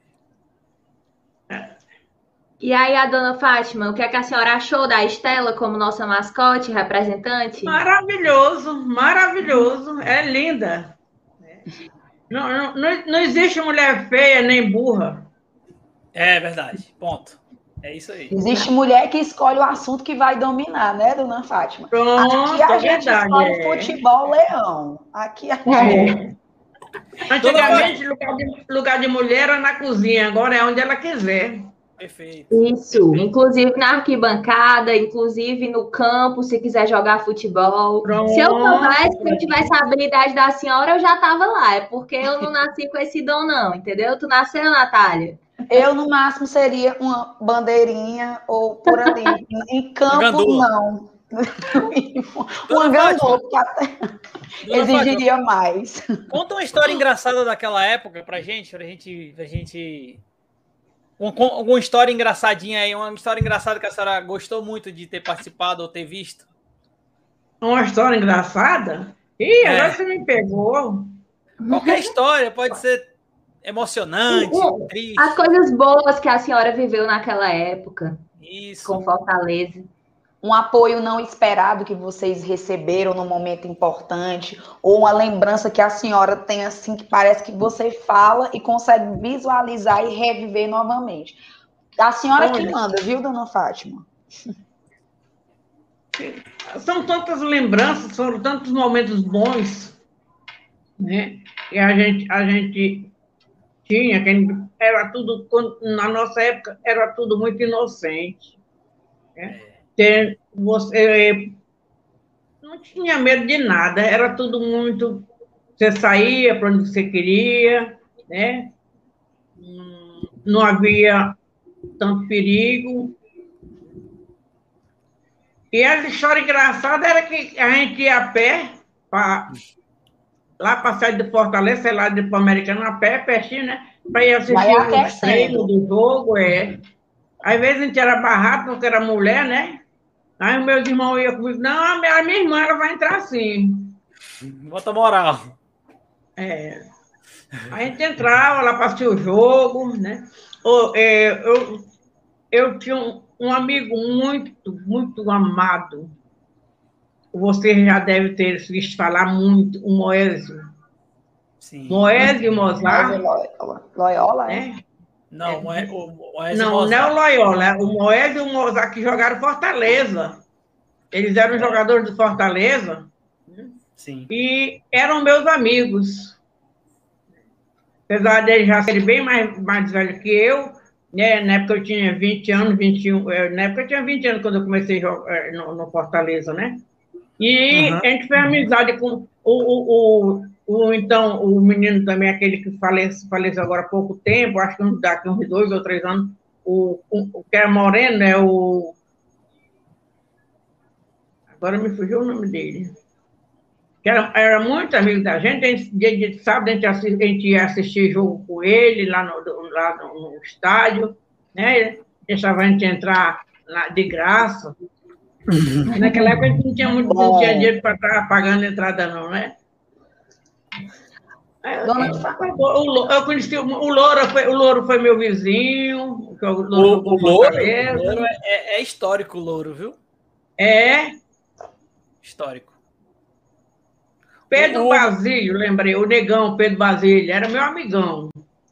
E aí, a dona Fátima, o que, é que a senhora achou da Estela como nossa mascote, representante? Maravilhoso, maravilhoso. É linda. Não, não, não existe mulher feia nem burra. É verdade. Ponto. É isso aí. Existe mulher que escolhe o assunto que vai dominar, né, dona Fátima? Pronto, Aqui a é gente verdade, escolhe é. futebol leão. Aqui a gente... É. Antigamente, lugar de, lugar de mulher era na cozinha, agora é onde ela quiser. Perfeito. Isso, inclusive na arquibancada, inclusive no campo, se quiser jogar futebol. Pronto. Se eu soubesse, eu tivesse a habilidade da senhora, eu já estava lá. É porque eu não nasci com esse dom, não, entendeu? Tu nasceu, Natália? Eu, no máximo, seria uma bandeirinha ou por ali. em campo, não. uma gandula, porque até exigiria mais. Conta uma história engraçada daquela época pra gente, pra gente, pra gente Alguma história engraçadinha aí, uma história engraçada que a senhora gostou muito de ter participado ou ter visto? Uma história engraçada? Ih, é. agora você me pegou. Qualquer história, pode ser emocionante, triste. As coisas boas que a senhora viveu naquela época. Isso. Com Fortaleza um apoio não esperado que vocês receberam no momento importante, ou uma lembrança que a senhora tem assim que parece que você fala e consegue visualizar e reviver novamente. A senhora Olha, que manda, viu, dona Fátima? São tantas lembranças, foram tantos momentos bons, né? Que a gente, a gente tinha, era tudo, na nossa época, era tudo muito inocente. Né? ter você não tinha medo de nada, era tudo muito. Você saía para onde você queria, né? Não havia tanto perigo. E a história engraçada era que a gente ia a pé, pra, lá para sair de Fortaleza, sei lá, de Pan-Americano, a pé, pertinho, né? Para ir assistir o treino do jogo, é. Às vezes a gente era barraco, porque era mulher, né? Aí o meu irmão ia comigo, não, a minha, a minha irmã ela vai entrar sim. Bota moral. É. A gente entrava lá para assistir o jogo, né? Eu, é, eu, eu tinha um, um, amigo muito, muito amado. Você já deve ter visto falar muito, o Moésio. Sim. Moésio Mozart. Loyola, é? Não, é, o, Moésio não, não é o Loyola, é o Moés e o Mozart que jogaram Fortaleza. Eles eram é. jogadores do Fortaleza. Sim. E eram meus amigos. Apesar de já serem bem mais, mais velhos que eu, né? na época eu tinha 20 anos, 21, é, na época eu tinha 20 anos quando eu comecei a jogar é, no, no Fortaleza, né? E uhum. a gente fez amizade com o, o, o o, então, o menino também, aquele que faleceu, faleceu agora há pouco tempo, acho que daqui uns dois ou três anos, o, o, que era moreno, é o. Agora me fugiu o nome dele. Que era, era muito amigo da gente, a gente dia de sábado a gente, assist, a gente ia assistir jogo com ele lá no, lá no, estádio, né? Deixava a gente entrar lá de graça. Naquela época a gente não tinha, muito, não tinha dinheiro para estar pagando entrada, não, né? Dona é, o, eu conheci o, o Louro, foi, o Louro foi meu vizinho. O, Louro, o, o Louro, Louro é, é, histórico, o Louro, viu? É. Histórico. Pedro. Basílio, lembrei, o negão Pedro Basílio, era meu amigão.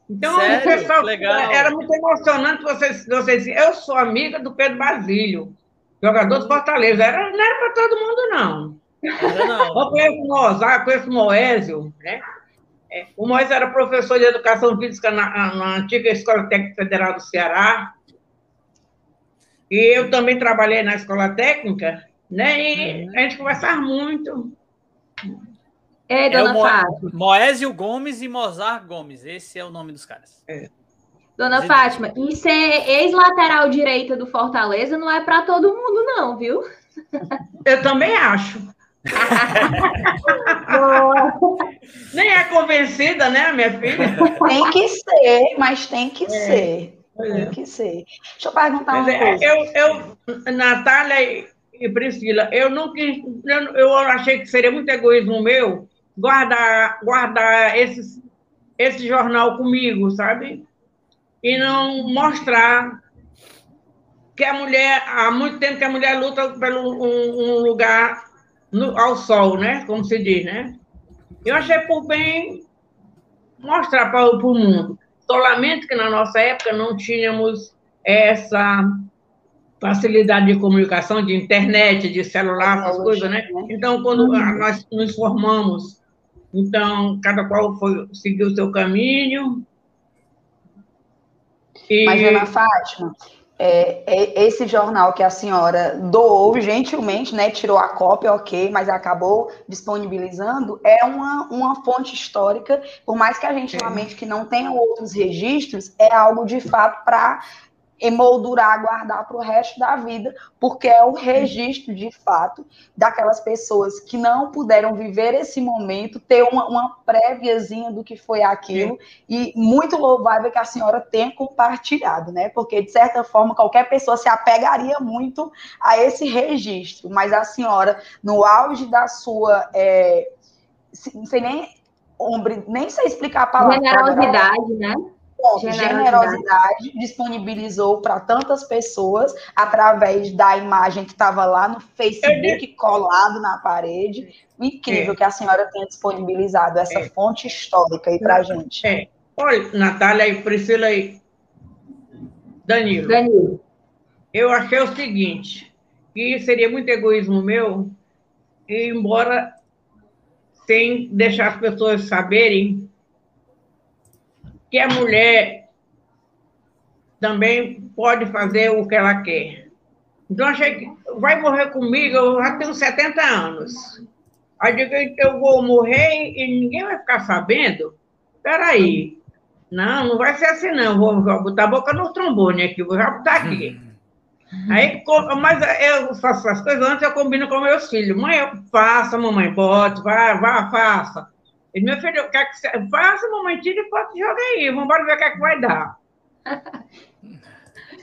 Então, Sério? o pessoal Legal. era muito emocionante vocês, vocês eu sou amiga do Pedro Basílio, jogador do Fortaleza. Era, não era para todo mundo, não. Não, não. Eu conheço o Mozart, conheço o Moésio, né? É, o Moésio era professor de educação física na, na antiga Escola Técnica Federal do Ceará. E eu também trabalhei na escola técnica, né? E uhum. a gente conversava muito. É, dona é Mo Fátima. Moésio Gomes e Mozart Gomes. Esse é o nome dos caras. É. Dona Fátima, e ser ex-lateral direita do Fortaleza não é para todo mundo, não, viu? Eu também acho. Nem é convencida, né, minha filha? Tem que ser, mas tem que é. ser. Tem é. que ser. Deixa eu perguntar uma é, coisa. Eu, eu, Natália e Priscila, eu não quis, eu, eu achei que seria muito egoísmo meu guardar, guardar esse, esse jornal comigo, sabe? E não mostrar que a mulher, há muito tempo que a mulher luta pelo um, um lugar no, ao sol, né? Como se diz, né? Eu achei por bem mostrar para o mundo. Solamente que na nossa época não tínhamos essa facilidade de comunicação, de internet, de celular, essas coisas, né? né? Então, quando uhum. nós nos formamos, então, cada qual foi, seguiu o seu caminho. E... Mas, Ana Fátima, é, é, esse jornal que a senhora doou gentilmente, né, tirou a cópia, ok, mas acabou disponibilizando, é uma, uma fonte histórica, por mais que a gente realmente que não tenha outros registros, é algo de fato para emoldurar, guardar para o resto da vida, porque é o registro de fato daquelas pessoas que não puderam viver esse momento, ter uma, uma préviazinha do que foi aquilo, Sim. e muito louvável que a senhora tenha compartilhado, né? Porque, de certa forma, qualquer pessoa se apegaria muito a esse registro, mas a senhora, no auge da sua. É, não sei nem. Nem sei explicar a palavra. Generosidade, né? Generosidade. generosidade disponibilizou para tantas pessoas através da imagem que estava lá no Facebook colado na parede. Incrível é. que a senhora tenha disponibilizado essa é. fonte histórica aí para a gente. É. Olha, Natália e Priscila e Danilo. Danilo. Eu achei o seguinte, que seria muito egoísmo meu, embora sem deixar as pessoas saberem que a mulher também pode fazer o que ela quer. Então, achei que vai morrer comigo, eu já tenho 70 anos. Aí digo, eu vou morrer e ninguém vai ficar sabendo? Peraí. Não, não vai ser assim, não. Vou, vou botar a boca no trombone aqui, vou já botar aqui. Aí, mas eu faço as coisas antes, eu combino com meus filhos. Mãe, eu faça, mamãe, bote, vá, vá, faça. E meu filho, quer que você... faça um momentinho e foto joga aí, vamos ver o que é que vai dar.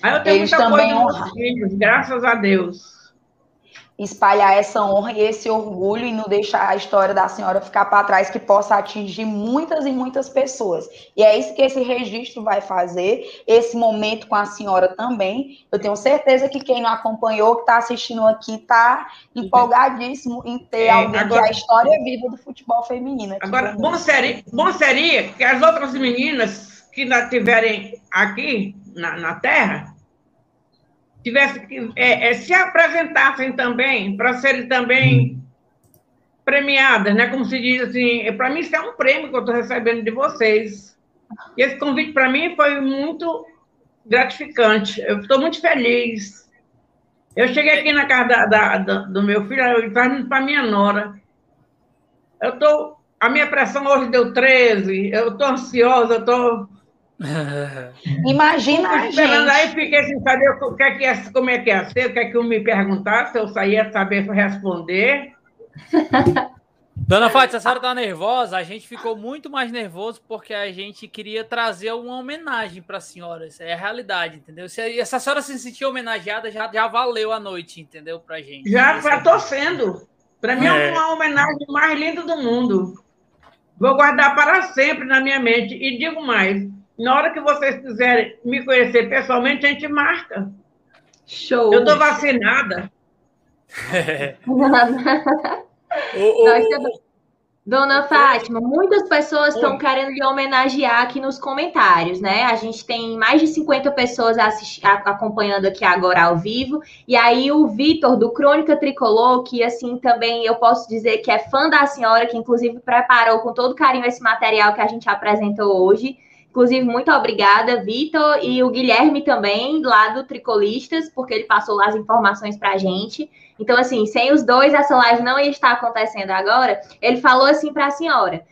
Aí eu tenho Eles muita coisa meus filhos, graças a Deus espalhar essa honra e esse orgulho e não deixar a história da senhora ficar para trás, que possa atingir muitas e muitas pessoas. E é isso que esse registro vai fazer, esse momento com a senhora também. Eu tenho certeza que quem não acompanhou, que está assistindo aqui, está empolgadíssimo em ter é, alguém agora, que é a história viva do futebol feminino. Agora, bom seria, bom seria que as outras meninas que estiverem aqui na, na Terra tivesse que é, é, se apresentassem também para serem também premiadas, né? Como se diz assim, para mim isso é um prêmio que eu estou recebendo de vocês. E esse convite para mim foi muito gratificante. Eu estou muito feliz. Eu cheguei aqui na casa da, da, da, do meu filho, eu estava para minha nora. Eu tô, a minha pressão hoje deu 13, eu estou ansiosa, eu estou Imagina a gente. aí, fiquei sem saber o que é que é, como é que é ser, o que é que eu me perguntasse, eu saía saber responder. Dona Fátima, a senhora está nervosa? A gente ficou muito mais nervoso porque a gente queria trazer uma homenagem para a senhora. Isso é a realidade, entendeu? Se, a senhora se sentir homenageada, já, já valeu a noite, entendeu? Para gente. Já estou sendo. Para mim é. é uma homenagem mais linda do mundo. Vou guardar para sempre na minha mente. E digo mais: na hora que vocês quiserem me conhecer pessoalmente, a gente marca. Show. Eu estou vacinada. o, o, Dona Fátima, muitas pessoas estão querendo lhe homenagear aqui nos comentários, né? A gente tem mais de 50 pessoas acompanhando aqui agora ao vivo. E aí o Vitor, do Crônica Tricolor, que assim também eu posso dizer que é fã da senhora, que inclusive preparou com todo carinho esse material que a gente apresentou hoje. Inclusive, muito obrigada, Vitor, e o Guilherme também, lá do Tricolistas, porque ele passou lá as informações para a gente. Então, assim, sem os dois, essa live não ia estar acontecendo agora. Ele falou assim para a senhora: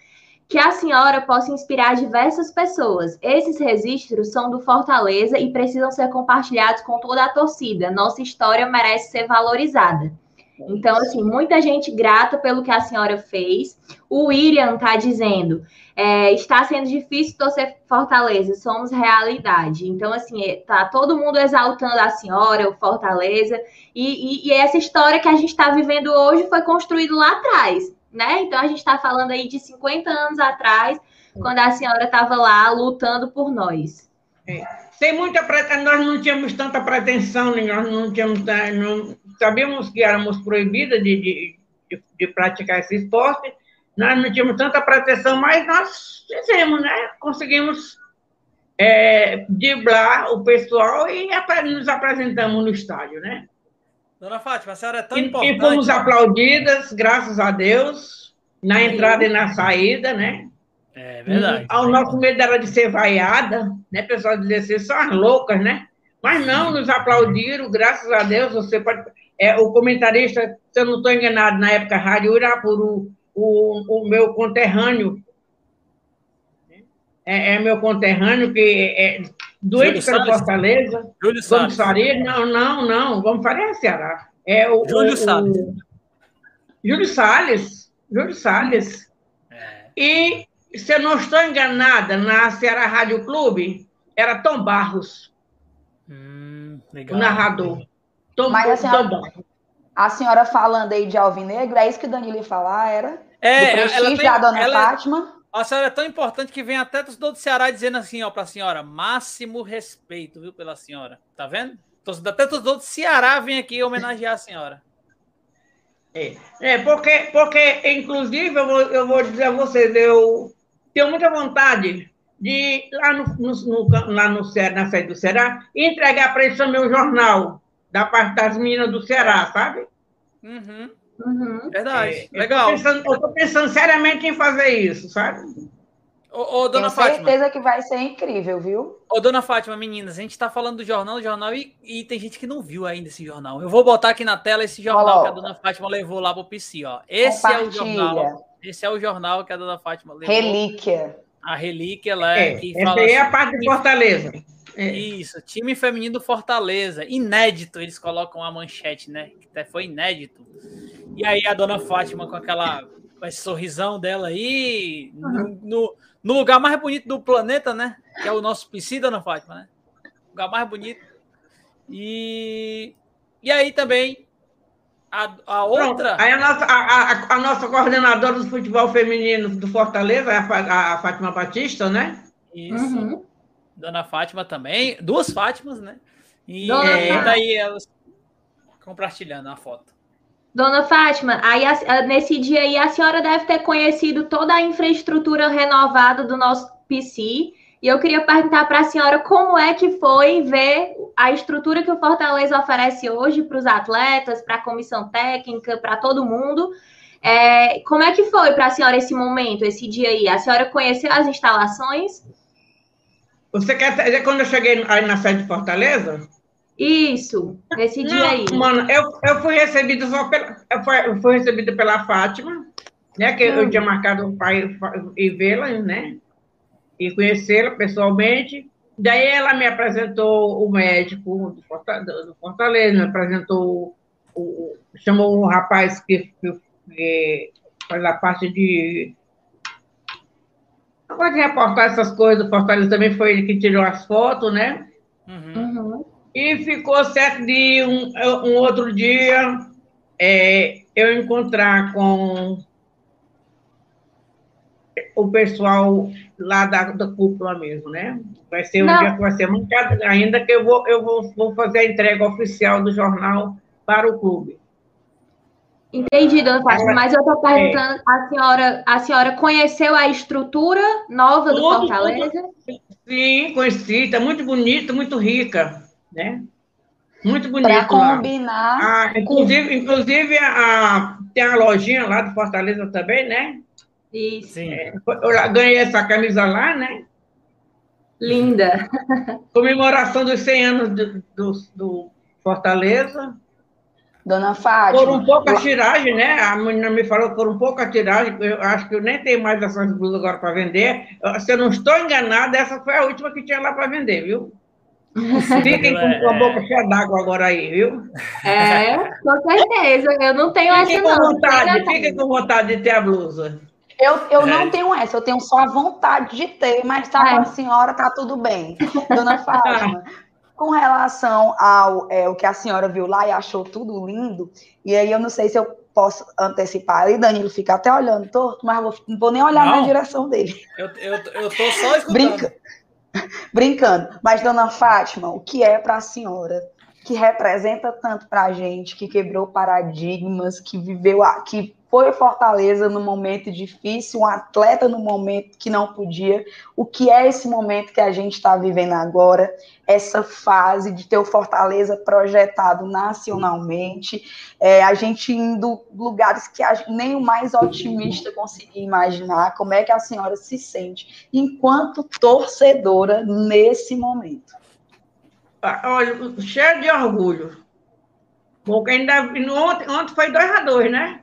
que a senhora possa inspirar diversas pessoas. Esses registros são do Fortaleza e precisam ser compartilhados com toda a torcida. Nossa história merece ser valorizada. Então, assim, muita gente grata pelo que a senhora fez. O William está dizendo: é, está sendo difícil torcer Fortaleza, somos realidade. Então, assim, é, tá todo mundo exaltando a senhora, o Fortaleza, e, e, e essa história que a gente está vivendo hoje foi construída lá atrás, né? Então, a gente está falando aí de 50 anos atrás, quando a senhora estava lá lutando por nós. É. Sem muita nós não tínhamos tanta pretensão, nós não tínhamos, eh, não, sabíamos que éramos proibidas de, de, de, de praticar esse esporte, nós não tínhamos tanta proteção, mas nós fizemos, né? Conseguimos é, driblar o pessoal e nos apresentamos no estádio, né? Dona Fátima, a senhora é tão e, importante. E fomos aplaudidas, graças a Deus, na entrada e na saída, né? É verdade. O nosso medo era de ser vaiada, né? O pessoal dizia assim, são as loucas, né? Mas não, nos aplaudiram, graças a Deus. Você pode. É, o comentarista, se eu não estou enganado, na época, Rádio Urapuru, o, o meu conterrâneo, é, é, meu conterrâneo, que é doente pela Fortaleza. Júlio Salles. Faria, não, não, não, vamos fazer a Ceará. É o, Júlio o, Salles. O, Júlio Salles. Júlio Salles. É. E, se eu não estou enganada, na Ceará Rádio Clube, era Tom Barros. Hum, legal. O narrador. Tom, Mas a senhora, Tom Barros. A senhora falando aí de Alvinegro, é isso que o Danilo ia falar, era? É, do prestígio ela tem, da dona ela, Fátima. A senhora é tão importante que vem até torcedor do Ceará dizendo assim, ó, pra senhora, máximo respeito, viu, pela senhora. Tá vendo? Até torcedor do Ceará vem aqui homenagear a senhora. É, é porque, porque, inclusive, eu vou, eu vou dizer a vocês, eu tenho muita vontade de, lá no, no, no lá no Ceará, na sede do Ceará, entregar para eles o meu jornal, da parte das minas do Ceará, sabe? Uhum. Uhum. Verdade. É, Legal. Eu estou pensando, seriamente em fazer isso, sabe? Ô, ô, dona Tenho Fátima. certeza que vai ser incrível, viu? Ô, dona Fátima, meninas, a gente está falando do jornal, do jornal, e, e, tem gente que não viu ainda esse jornal. Eu vou botar aqui na tela esse jornal Olá. que a dona Fátima levou lá pro PC, ó. Esse é o jornal. Esse é o jornal que a dona Fátima levou. Relíquia. A relíquia lá é, que essa aí é a parte de Fortaleza. É. Isso, time feminino do Fortaleza. Inédito, eles colocam a manchete, né? Que até foi inédito. E aí a dona Fátima com aquela esse sorrisão dela aí, no, no, no, lugar mais bonito do planeta, né? Que é o nosso PC, dona Fátima, né? O lugar mais bonito. E, e aí também a, a outra. Pronto. Aí a nossa, a, a, a, nossa coordenadora do futebol feminino do Fortaleza, a, a Fátima Batista, né? Isso. Uhum. Dona Fátima também. Duas Fátimas, né? E é, daí elas compartilhando a foto. Dona Fátima, aí nesse dia aí a senhora deve ter conhecido toda a infraestrutura renovada do nosso PC. E eu queria perguntar para a senhora como é que foi ver a estrutura que o Fortaleza oferece hoje para os atletas, para a comissão técnica, para todo mundo. É, como é que foi para a senhora esse momento, esse dia aí? A senhora conheceu as instalações? Você quer dizer quando eu cheguei aí na sede de Fortaleza? Isso, nesse dia aí. Mano, eu, eu fui recebida só pela. Eu fui, eu fui recebida pela Fátima, né? Que hum. eu tinha marcado o pai e vê-la, né? E conhecê-la pessoalmente. Daí ela me apresentou o médico do Fortaleza, do Fortaleza me apresentou o, chamou um rapaz que, que, que faz a parte de Pode reportar essas coisas do Fortaleza também foi ele que tirou as fotos, né? Uhum. E ficou certo de um, um outro dia é, eu encontrar com o pessoal lá da, da cúpula mesmo, né? Vai ser um Não. dia que vai ser mancado ainda que eu vou, eu vou, vou fazer a entrega oficial do jornal para o clube. Entendi, dona Fátima, mas eu estou perguntando, é. a senhora, a senhora conheceu a estrutura nova do Fortaleza? Sim, conheci, está muito bonita, muito rica, né? Muito bonito. Para combinar. Ah, inclusive, inclusive a, tem a lojinha lá de Fortaleza também, né? Isso. É, eu ganhei essa camisa lá, né? Linda. Comemoração dos 100 anos do, do, do Fortaleza. Dona Fátima. Por um pouco a tiragem, né? A menina me falou por um pouco a tiragem, eu acho que eu nem tenho mais essas blusas agora para vender. Se eu não estou enganada, essa foi a última que tinha lá para vender, viu? Fiquem com a boca cheia d'água agora aí, viu? É, com certeza. Eu não tenho fiquem essa, com não. Vontade, fiquem com vontade de ter a blusa. Eu, eu é. não tenho essa, eu tenho só a vontade de ter, mas tá com a senhora, tá tudo bem. Dona Fátima, com relação ao é, o que a senhora viu lá e achou tudo lindo, e aí eu não sei se eu posso antecipar. E Danilo fica até olhando torto, mas vou, não vou nem olhar não. na direção dele. Eu, eu, eu tô só escutando. Brinca, brincando. Mas, dona Fátima, o que é para a senhora que representa tanto para a gente, que quebrou paradigmas, que viveu, que foi Fortaleza no momento difícil, um atleta no momento que não podia. O que é esse momento que a gente está vivendo agora? Essa fase de ter o Fortaleza projetado nacionalmente, é, a gente indo lugares que a, nem o mais otimista conseguia imaginar. Como é que a senhora se sente enquanto torcedora nesse momento? Ah, olha, cheio de orgulho. Porque ainda ontem, ontem foi 2 a 2 né?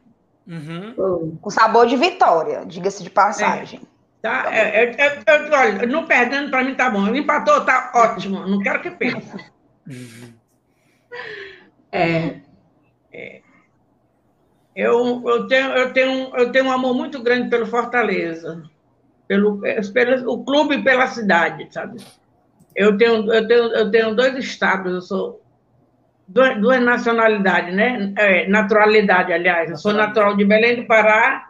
Uhum. Com sabor de vitória, diga-se de passagem. É. Tá, é, é, é, é olha, não perdendo para mim tá bom. Empatou, tá ótimo. Não quero que pense. É, é. Eu, eu, tenho, eu, tenho, eu tenho um amor muito grande pelo Fortaleza, pelo, pelo o clube e pela cidade, sabe? Eu tenho, eu tenho, eu tenho dois estados, eu sou duas, nacionalidades, né? É, naturalidade, aliás. Eu sou natural de Belém do Pará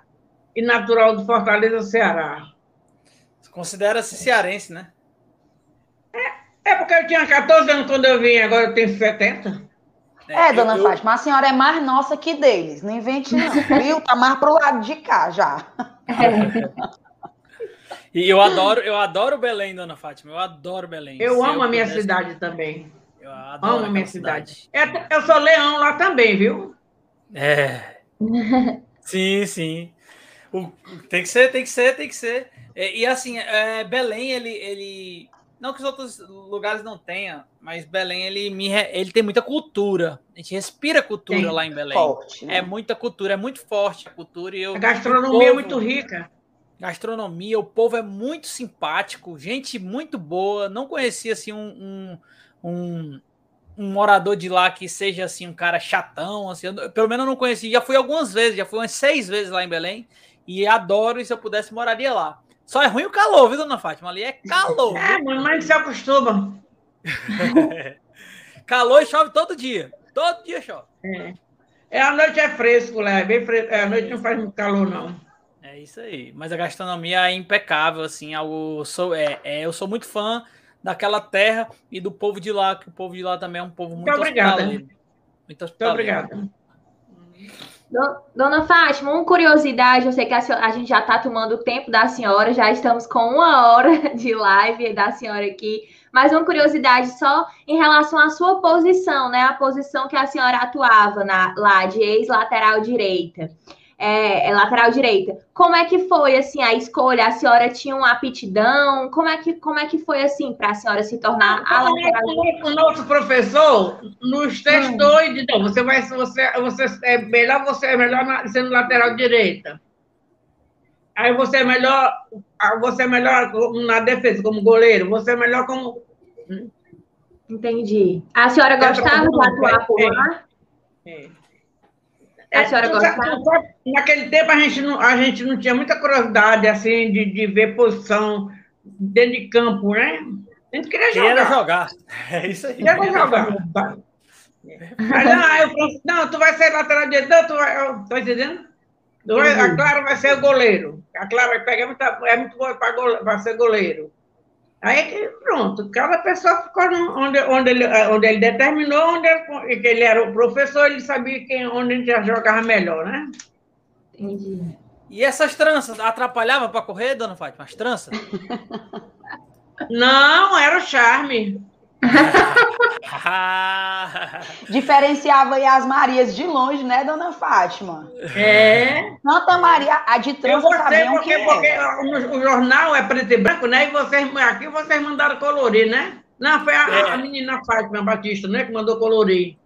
e natural de Fortaleza, Ceará. Considera-se cearense, né? É, é porque eu tinha 14 anos quando eu vim, agora eu tenho 70. É, é dona eu, Fátima, a senhora é mais nossa que deles. Não invente, não, viu? Tá mais pro lado de cá já. E eu adoro, eu adoro Belém, dona Fátima. Eu adoro Belém. Eu Se amo eu a minha cidade também. Eu adoro Amo a minha cidade. cidade. É, eu sou leão lá também, viu? É. sim, sim. O, tem que ser, tem que ser, tem que ser. E, e assim, é, Belém, ele, ele. Não que os outros lugares não tenham, mas Belém, ele, me, ele tem muita cultura. A gente respira cultura tem, lá em Belém. Forte, né? É muita cultura, é muito forte a cultura. E eu, a gastronomia é povo, é muito rica. Gastronomia, o povo é muito simpático, gente muito boa. Não conhecia assim um, um um, um morador de lá que seja assim um cara chatão, assim, eu, pelo menos eu não conheci, já fui algumas vezes, já fui umas seis vezes lá em Belém e adoro e se eu pudesse moraria lá. Só é ruim o calor, viu, dona Fátima? Ali é calor. É, mas se acostuma. calor e chove todo dia. Todo dia chove. É. é a noite é fresco lá, é bem fresco. É, a noite não faz muito calor, não. É isso aí. Mas a gastronomia é impecável, assim. Algo, sou, é, é, eu sou muito fã daquela terra e do povo de lá, que o povo de lá também é um povo muito, muito obrigada. Muito, muito obrigada. Dona Fátima, uma curiosidade, eu sei que a, senhora, a gente já está tomando o tempo da senhora, já estamos com uma hora de live da senhora aqui, mas uma curiosidade só em relação à sua posição, né? A posição que a senhora atuava na, lá de ex-lateral direita é, é, lateral direita. Como é que foi assim a escolha? A senhora tinha uma aptidão? Como é que, como é que foi assim para a senhora se tornar a lateral direita? O nosso professor nos testou hum. e disse: não, você vai, você, você é melhor, você é melhor sendo lateral direita. Aí você é melhor, você é melhor na defesa como goleiro, você é melhor como Entendi. A senhora gostava de atuar por lá? É. é. A senhora é, gostava? Naquele tempo a gente, não, a gente não tinha muita curiosidade assim de, de ver posição dentro de campo, né? A gente queria jogar. Queria jogar. É isso aí. Queria jogar. Aí, não, eu falei, não, tu vai ser lateral direito, não, tu vai. Eu, tá entendendo? Vai, a Clara vai ser o goleiro. A Clara vai pegar muita, é muito boa para ser goleiro. Aí pronto, cada pessoa ficou onde, onde, ele, onde ele determinou, onde ele, que ele era o professor, ele sabia quem, onde ele já jogava melhor, né? Entendi. E essas tranças atrapalhavam para correr, dona Fátima? As tranças? Não, era o charme. Diferenciava aí as Marias de longe, né, dona Fátima? É. Santa Maria, a de trança Eu sabiam porque, porque o, o, jornal é preto e branco, né? E vocês, aqui vocês mandaram colorir, né? Não, foi a, é. a menina Fátima Batista, né, que mandou colorir.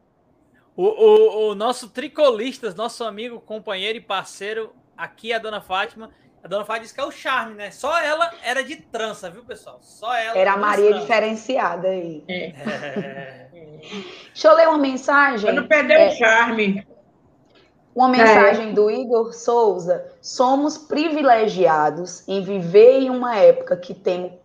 O, o, o nosso tricolistas, nosso amigo, companheiro e parceiro, aqui é a dona Fátima, a dona Fátima disse que é o charme, né? Só ela era de trança, viu, pessoal? Só ela. Era a Maria trança. diferenciada aí. É. É. Deixa eu ler uma mensagem. Para não perder é, o charme. Uma mensagem é. do Igor Souza. Somos privilegiados em viver em uma época que, tem,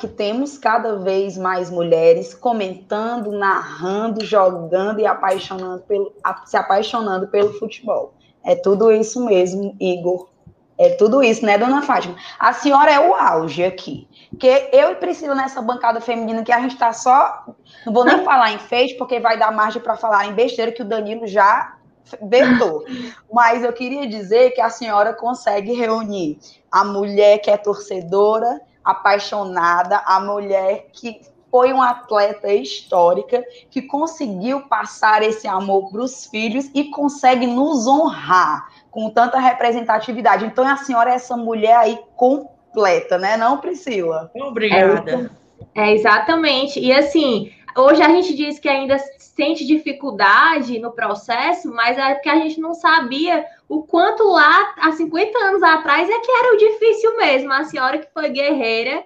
que temos cada vez mais mulheres comentando, narrando, jogando e apaixonando pelo, se apaixonando pelo futebol. É tudo isso mesmo, Igor. É tudo isso, né, dona Fátima? A senhora é o auge aqui. Porque eu e Priscila nessa bancada feminina que a gente tá só. Não vou nem falar em feixe, porque vai dar margem para falar em besteira que o Danilo já vetou. Mas eu queria dizer que a senhora consegue reunir a mulher que é torcedora, apaixonada, a mulher que foi uma atleta histórica, que conseguiu passar esse amor para os filhos e consegue nos honrar com tanta representatividade. Então, a senhora é essa mulher aí completa, né, não, Priscila? Obrigada. É, é, exatamente. E assim, hoje a gente diz que ainda sente dificuldade no processo, mas é porque a gente não sabia o quanto lá, há 50 anos atrás, é que era o difícil mesmo. A senhora que foi guerreira.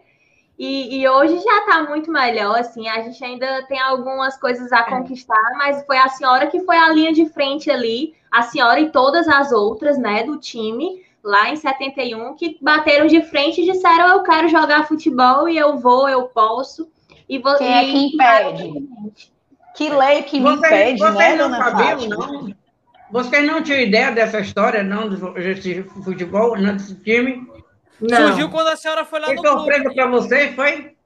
E, e hoje já está muito melhor, assim, a gente ainda tem algumas coisas a é. conquistar, mas foi a senhora que foi a linha de frente ali a senhora e todas as outras, né, do time, lá em 71, que bateram de frente e disseram: Eu quero jogar futebol e eu vou, eu posso. E você. Quem é que impede? Que lei que me impede, vocês né, não sabiam, não? Vocês não tinham ideia dessa história, não, desse futebol, não, desse time? Não. Surgiu quando a senhora foi lá foi no surpresa para vocês, foi?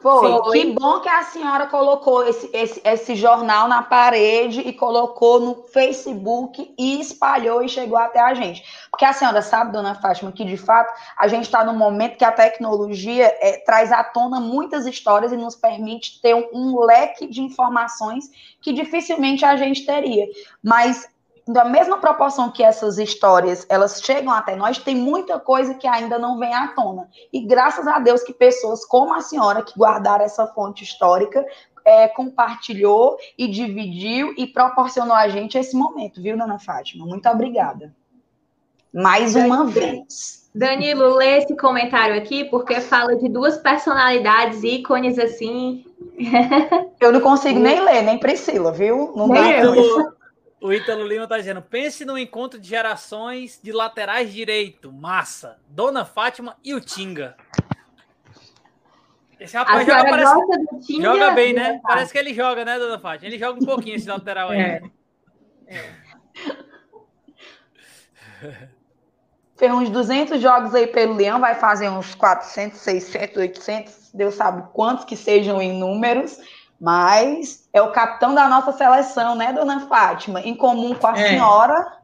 Foi. Foi. Que bom que a senhora colocou esse, esse, esse jornal na parede e colocou no Facebook e espalhou e chegou até a gente. Porque a senhora sabe, dona Fátima, que de fato a gente está num momento que a tecnologia é, traz à tona muitas histórias e nos permite ter um, um leque de informações que dificilmente a gente teria. Mas da mesma proporção que essas histórias elas chegam até nós, tem muita coisa que ainda não vem à tona. E graças a Deus que pessoas como a senhora que guardaram essa fonte histórica é, compartilhou e dividiu e proporcionou a gente esse momento, viu, dona Fátima? Muito obrigada. Mais uma vez. Danilo, lê esse comentário aqui, porque fala de duas personalidades ícones assim. Eu não consigo nem ler, nem Priscila, viu? Não dá. O Ítalo Lima tá dizendo: pense no encontro de gerações de laterais direito. Massa. Dona Fátima e o Tinga. Esse rapaz joga, parece... Tinga, joga bem, né? Parece que ele joga, né, Dona Fátima? Ele joga um pouquinho esse lateral aí. É. é. Tem uns 200 jogos aí pelo Leão, vai fazer uns 400, 600, 800, Deus sabe quantos que sejam em números mas é o capitão da nossa seleção, né, dona Fátima? Em comum com a é. senhora,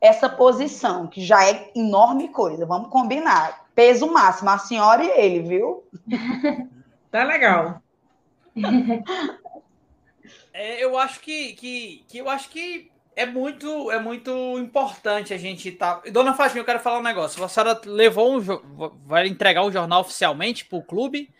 essa posição, que já é enorme coisa. Vamos combinar. Peso máximo, a senhora e ele, viu? Tá legal. É, eu acho que, que, que eu acho que é muito é muito importante a gente estar. Tá... Dona Fátima, eu quero falar um negócio. A senhora levou um vai entregar o jornal oficialmente para o clube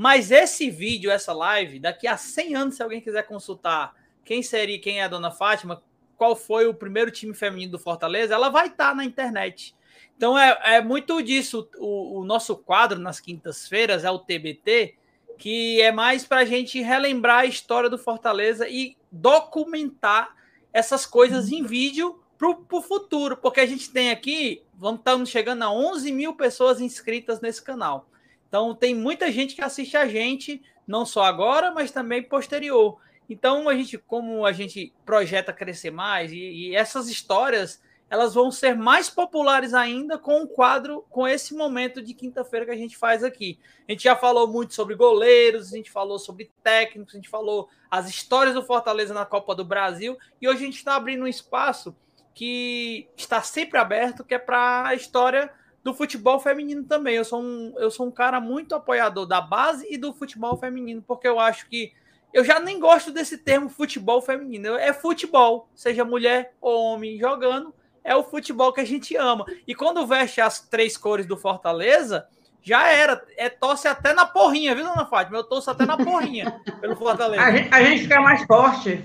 mas esse vídeo, essa live, daqui a 100 anos, se alguém quiser consultar quem seria, quem é a Dona Fátima, qual foi o primeiro time feminino do Fortaleza, ela vai estar tá na internet. Então é, é muito disso. O, o nosso quadro nas quintas-feiras é o TBT, que é mais para a gente relembrar a história do Fortaleza e documentar essas coisas em vídeo para o futuro, porque a gente tem aqui, vamos estamos chegando a 11 mil pessoas inscritas nesse canal. Então tem muita gente que assiste a gente, não só agora, mas também posterior. Então a gente, como a gente projeta crescer mais e, e essas histórias, elas vão ser mais populares ainda com o quadro, com esse momento de quinta-feira que a gente faz aqui. A gente já falou muito sobre goleiros, a gente falou sobre técnicos, a gente falou as histórias do Fortaleza na Copa do Brasil, e hoje a gente está abrindo um espaço que está sempre aberto, que é para a história do futebol feminino também. Eu sou, um, eu sou um cara muito apoiador da base e do futebol feminino, porque eu acho que eu já nem gosto desse termo futebol feminino. É futebol, seja mulher ou homem jogando, é o futebol que a gente ama. E quando veste as três cores do Fortaleza, já era. É torce até na porrinha, viu, dona Fátima? Eu torço até na porrinha pelo Fortaleza. A gente, a gente fica mais forte.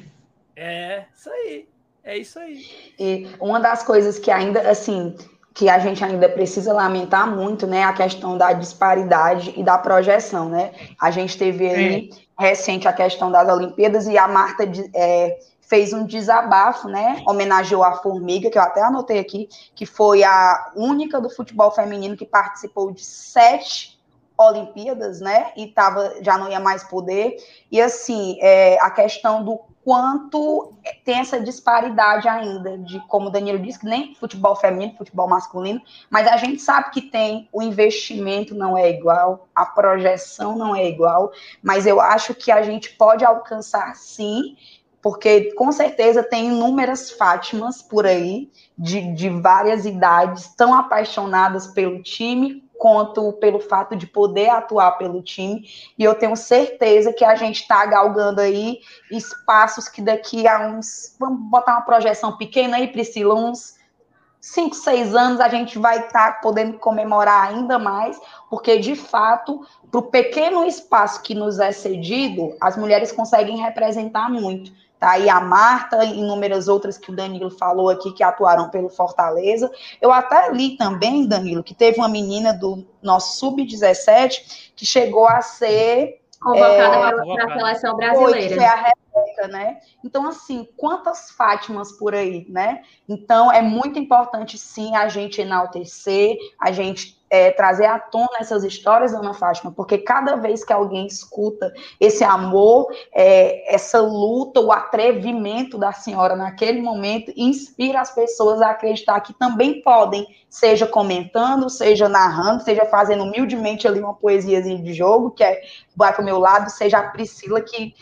É, isso aí. É isso aí. E uma das coisas que ainda, assim, que a gente ainda precisa lamentar muito, né, a questão da disparidade e da projeção, né? A gente teve aí é. recente a questão das Olimpíadas e a Marta é, fez um desabafo, né? Homenageou a Formiga, que eu até anotei aqui, que foi a única do futebol feminino que participou de sete Olimpíadas, né? E tava, já não ia mais poder. E assim, é, a questão do quanto tem essa disparidade ainda, de como o Danilo disse, que nem futebol feminino, futebol masculino, mas a gente sabe que tem, o investimento não é igual, a projeção não é igual, mas eu acho que a gente pode alcançar sim porque com certeza tem inúmeras Fátimas por aí, de, de várias idades, tão apaixonadas pelo time, quanto pelo fato de poder atuar pelo time, e eu tenho certeza que a gente está galgando aí espaços que daqui a uns, vamos botar uma projeção pequena aí, Priscila, uns 5, 6 anos a gente vai estar tá podendo comemorar ainda mais, porque de fato, para o pequeno espaço que nos é cedido, as mulheres conseguem representar muito. Tá aí a Marta e inúmeras outras que o Danilo falou aqui que atuaram pelo Fortaleza. Eu até li também, Danilo, que teve uma menina do nosso sub-17 que chegou a ser convocada é, para a seleção brasileira. Foi, foi a Né? Então, assim, quantas Fátimas por aí, né? Então, é muito importante, sim, a gente enaltecer, a gente é, trazer à tona essas histórias, Ana Fátima, porque cada vez que alguém escuta esse amor, é, essa luta, o atrevimento da senhora naquele momento, inspira as pessoas a acreditar que também podem, seja comentando, seja narrando, seja fazendo humildemente ali uma poesiazinha de jogo, que é vai o meu lado, seja a Priscila que,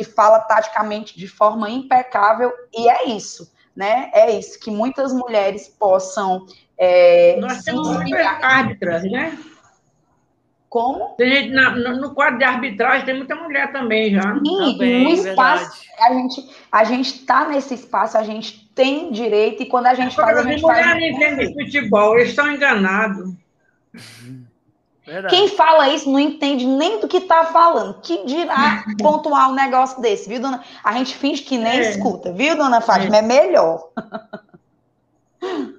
que fala taticamente de forma impecável, e é isso. Né? É isso, que muitas mulheres possam é, Nós temos muitas árbitras, né? Como? Tem gente na, no quadro de arbitragem tem muita mulher também já. Sim, também, no espaço, a gente a gente está nesse espaço, a gente tem direito e quando a gente faz a gente mulher faz. Mulher entende futebol, eles estão enganados. Verdade. Quem fala isso não entende nem do que está falando. Que dirá pontuar um negócio desse, viu, dona? A gente finge que nem é. escuta, viu, dona Fátima? É, é melhor.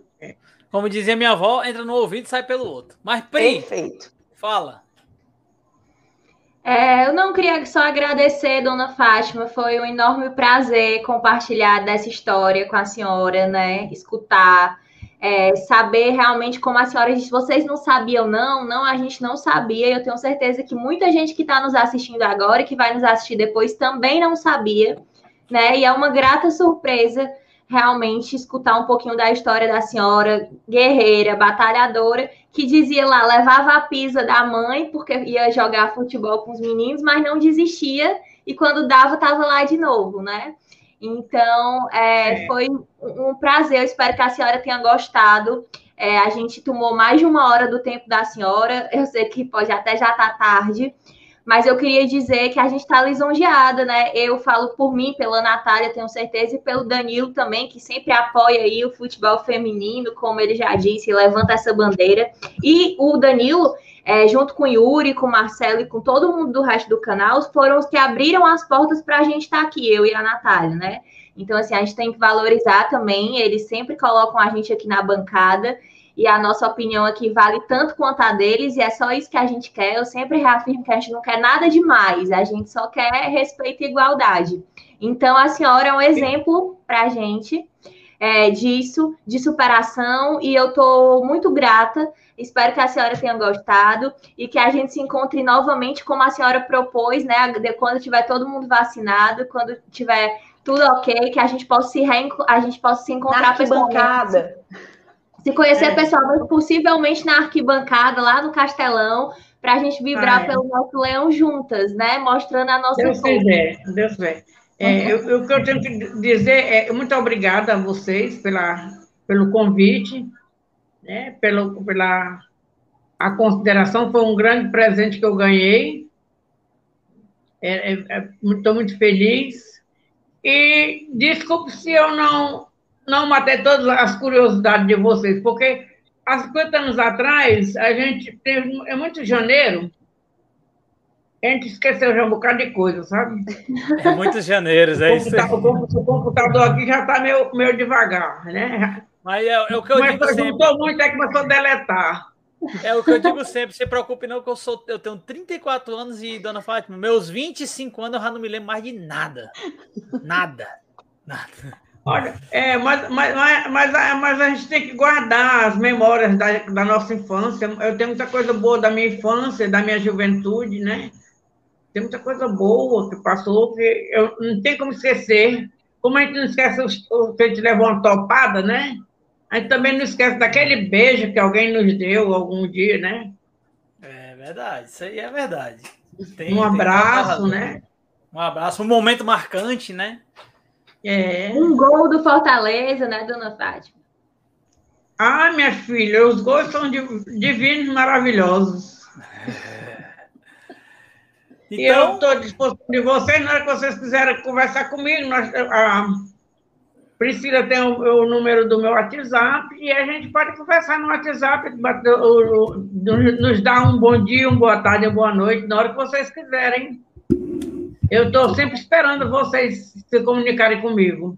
Como dizia minha avó, entra no ouvido e sai pelo outro. Mas, Pri, Perfeito. fala. É, eu não queria só agradecer, dona Fátima. Foi um enorme prazer compartilhar dessa história com a senhora, né? Escutar, é, saber realmente como a senhora disse. Vocês não sabiam, não? Não, a gente não sabia. Eu tenho certeza que muita gente que está nos assistindo agora e que vai nos assistir depois também não sabia, né? E é uma grata surpresa realmente escutar um pouquinho da história da senhora guerreira, batalhadora, que dizia lá, levava a pisa da mãe, porque ia jogar futebol com os meninos, mas não desistia, e quando dava, estava lá de novo, né? Então, é, é. foi um prazer, eu espero que a senhora tenha gostado. É, a gente tomou mais de uma hora do tempo da senhora, eu sei que pode até já estar tá tarde, mas eu queria dizer que a gente está lisonjeada, né? Eu falo por mim, pela Natália, tenho certeza, e pelo Danilo também, que sempre apoia aí o futebol feminino, como ele já disse, levanta essa bandeira. E o Danilo, é, junto com Yuri, com Marcelo e com todo mundo do resto do canal, foram os que abriram as portas para a gente estar tá aqui, eu e a Natália, né? Então, assim, a gente tem que valorizar também, eles sempre colocam a gente aqui na bancada e a nossa opinião aqui vale tanto quanto a deles, e é só isso que a gente quer. Eu sempre reafirmo que a gente não quer nada demais, a gente só quer respeito e igualdade. Então, a senhora é um exemplo para a gente é, disso, de superação, e eu estou muito grata. Espero que a senhora tenha gostado e que a gente se encontre novamente, como a senhora propôs, né? Quando tiver todo mundo vacinado, quando tiver tudo ok, que a gente possa se, a gente possa se encontrar pessoalmente. Se conhecer é. pessoalmente, possivelmente na arquibancada, lá no Castelão, para a gente vibrar ah, é. pelo nosso leão juntas, né? Mostrando a nossa Deus quiser, Deus quiser. É, eu, o que eu tenho que dizer é muito obrigada a vocês pela, pelo convite, né? Pelo, pela a consideração, foi um grande presente que eu ganhei. Estou é, é, é muito feliz. E desculpe se eu não, não matei todas as curiosidades de vocês, porque há 50 anos atrás, a gente teve, é muito janeiro, a gente esqueceu já um bocado de coisa, sabe? É muitos janeiros, é isso. O computador aqui já está meio, meio devagar, né? Mas é, é o que eu Mas digo sempre. Mas muito, é que começou a deletar. É o que eu digo sempre, se preocupe não que eu sou, eu tenho 34 anos e, dona Fátima, meus 25 anos eu já não me lembro mais de nada. Nada. Nada. Olha, é, mas, mas, mas, mas, a gente tem que guardar as memórias da, da nossa infância. Eu tenho muita coisa boa da minha infância, da minha juventude, né? Tem muita coisa boa que passou que eu não tem como esquecer. Como a gente não esquece o que a gente levou uma topada, né? A gente também não esquece daquele beijo que alguém nos deu algum dia, né? É verdade, isso aí é verdade. Tem, um abraço, né? Um abraço, um momento marcante, né? É. Um gol do Fortaleza, né, dona Fátima? Ah, minha filha, os gols são divinos, maravilhosos. Então... E eu estou à disposição de vocês, na hora que vocês quiserem conversar comigo, nós, a Priscila tem o, o, número do meu WhatsApp e a gente pode conversar no WhatsApp, nos dar um bom dia, uma boa tarde, uma boa noite, na hora que vocês quiserem. Eu estou sempre esperando vocês se comunicarem comigo.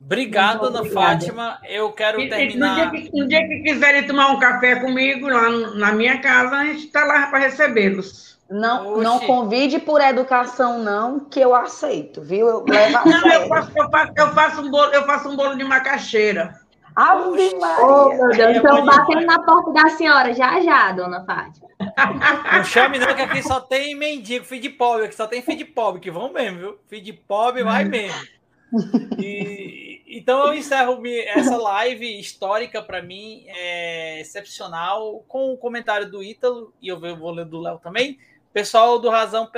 Obrigado, Ana Fátima. Eu quero terminar. No dia, que, no dia que quiserem tomar um café comigo lá na minha casa, a gente está lá para recebê-los. Não, não convide por educação, não, que eu aceito, viu? Eu levo a não, eu faço, eu, faço, eu, faço um bolo, eu faço um bolo de macaxeira. Ave Maria. Oh, meu Deus, estão batendo na porta da senhora já já, dona Fátima. Não chame não, que aqui só tem mendigo, filho de pobre, aqui só tem filho de pobre, que vão mesmo, viu? Filho de pobre vai mesmo. E, então eu encerro essa live histórica para mim, é excepcional, com o comentário do Ítalo, e eu vou ler do Léo também. Pessoal do Razão,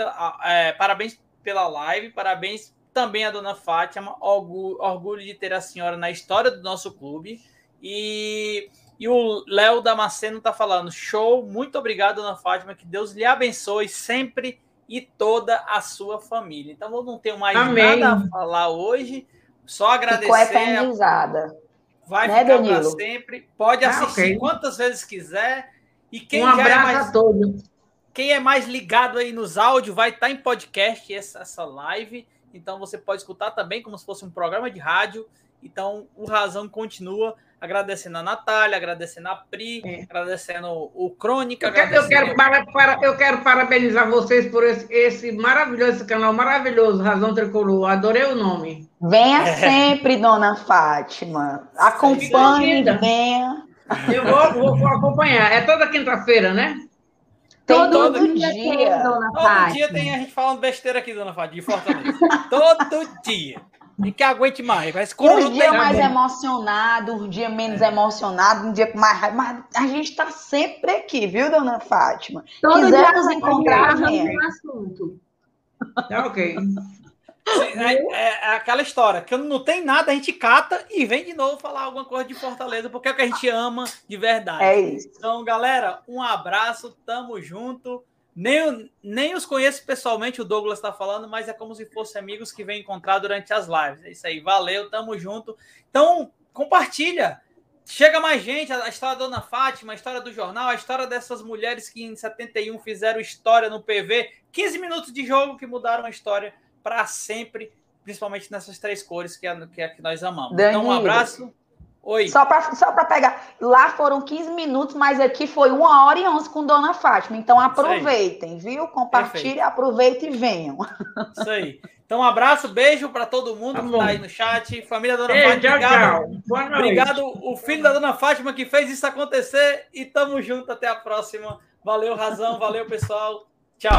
é, parabéns pela live, parabéns também a dona Fátima, orgulho, de ter a senhora na história do nosso clube. E, e o Léo Damasceno está falando: show, muito obrigado, dona Fátima, que Deus lhe abençoe sempre e toda a sua família. Então, eu não tenho mais Amém. nada a falar hoje, só agradecer. Ficou eternizada. Vai né, ficar para sempre. Pode ah, assistir ah, okay. quantas vezes quiser. E quem um abraço é mais... a todos. Quem é mais ligado aí nos áudios vai estar tá em podcast essa, essa live. Então você pode escutar também como se fosse um programa de rádio. Então o Razão continua agradecendo a Natália, agradecendo a Pri, é. agradecendo o Crônica. Eu quero, eu, quero para, para, eu quero parabenizar vocês por esse, esse maravilhoso esse canal, maravilhoso, Razão Tricolor. Adorei o nome. Venha é. sempre, dona Fátima. Acompanhe, venha. Eu vou, vou, vou acompanhar. É toda quinta-feira, né? Todo, todo dia. dia. dona todo dia tem a gente falando besteira aqui, dona Fátima, de Fortaleza. todo dia. E que aguente mais. Parece que um dia mais emocionado, um dia menos é. emocionado, um dia mais. Mas a gente está sempre aqui, viu, dona Fátima? Todo Quisermos encontrar um assunto. Tá ok. É, é, aquela história, que não tem nada, a gente cata e vem de novo falar alguma coisa de Fortaleza, porque é o que a gente ama de verdade. É isso. Então, galera, um abraço, tamo junto. Nem, nem os conheço pessoalmente, o Douglas está falando, mas é como se fossem amigos que vem encontrar durante as lives. É isso aí, valeu, tamo junto. Então, compartilha. Chega mais gente, a história da Dona Fátima, a história do jornal, a história dessas mulheres que em 71 fizeram história no PV. 15 minutos de jogo que mudaram a história para sempre, principalmente nessas três cores que, é, que, é, que nós amamos. Danilo, então, um abraço. Oi. Só para só pegar. Lá foram 15 minutos, mas aqui foi uma hora e 11 com Dona Fátima. Então aproveitem, viu? Compartilhem, aproveitem e venham. Isso aí. Então, um abraço, beijo para todo mundo tá que está aí no chat. Família Dona Ei, Fátima, tchau, obrigado. Tchau. Obrigado, o filho da Dona Fátima que fez isso acontecer. E tamo junto, até a próxima. Valeu, Razão, valeu, pessoal. Tchau.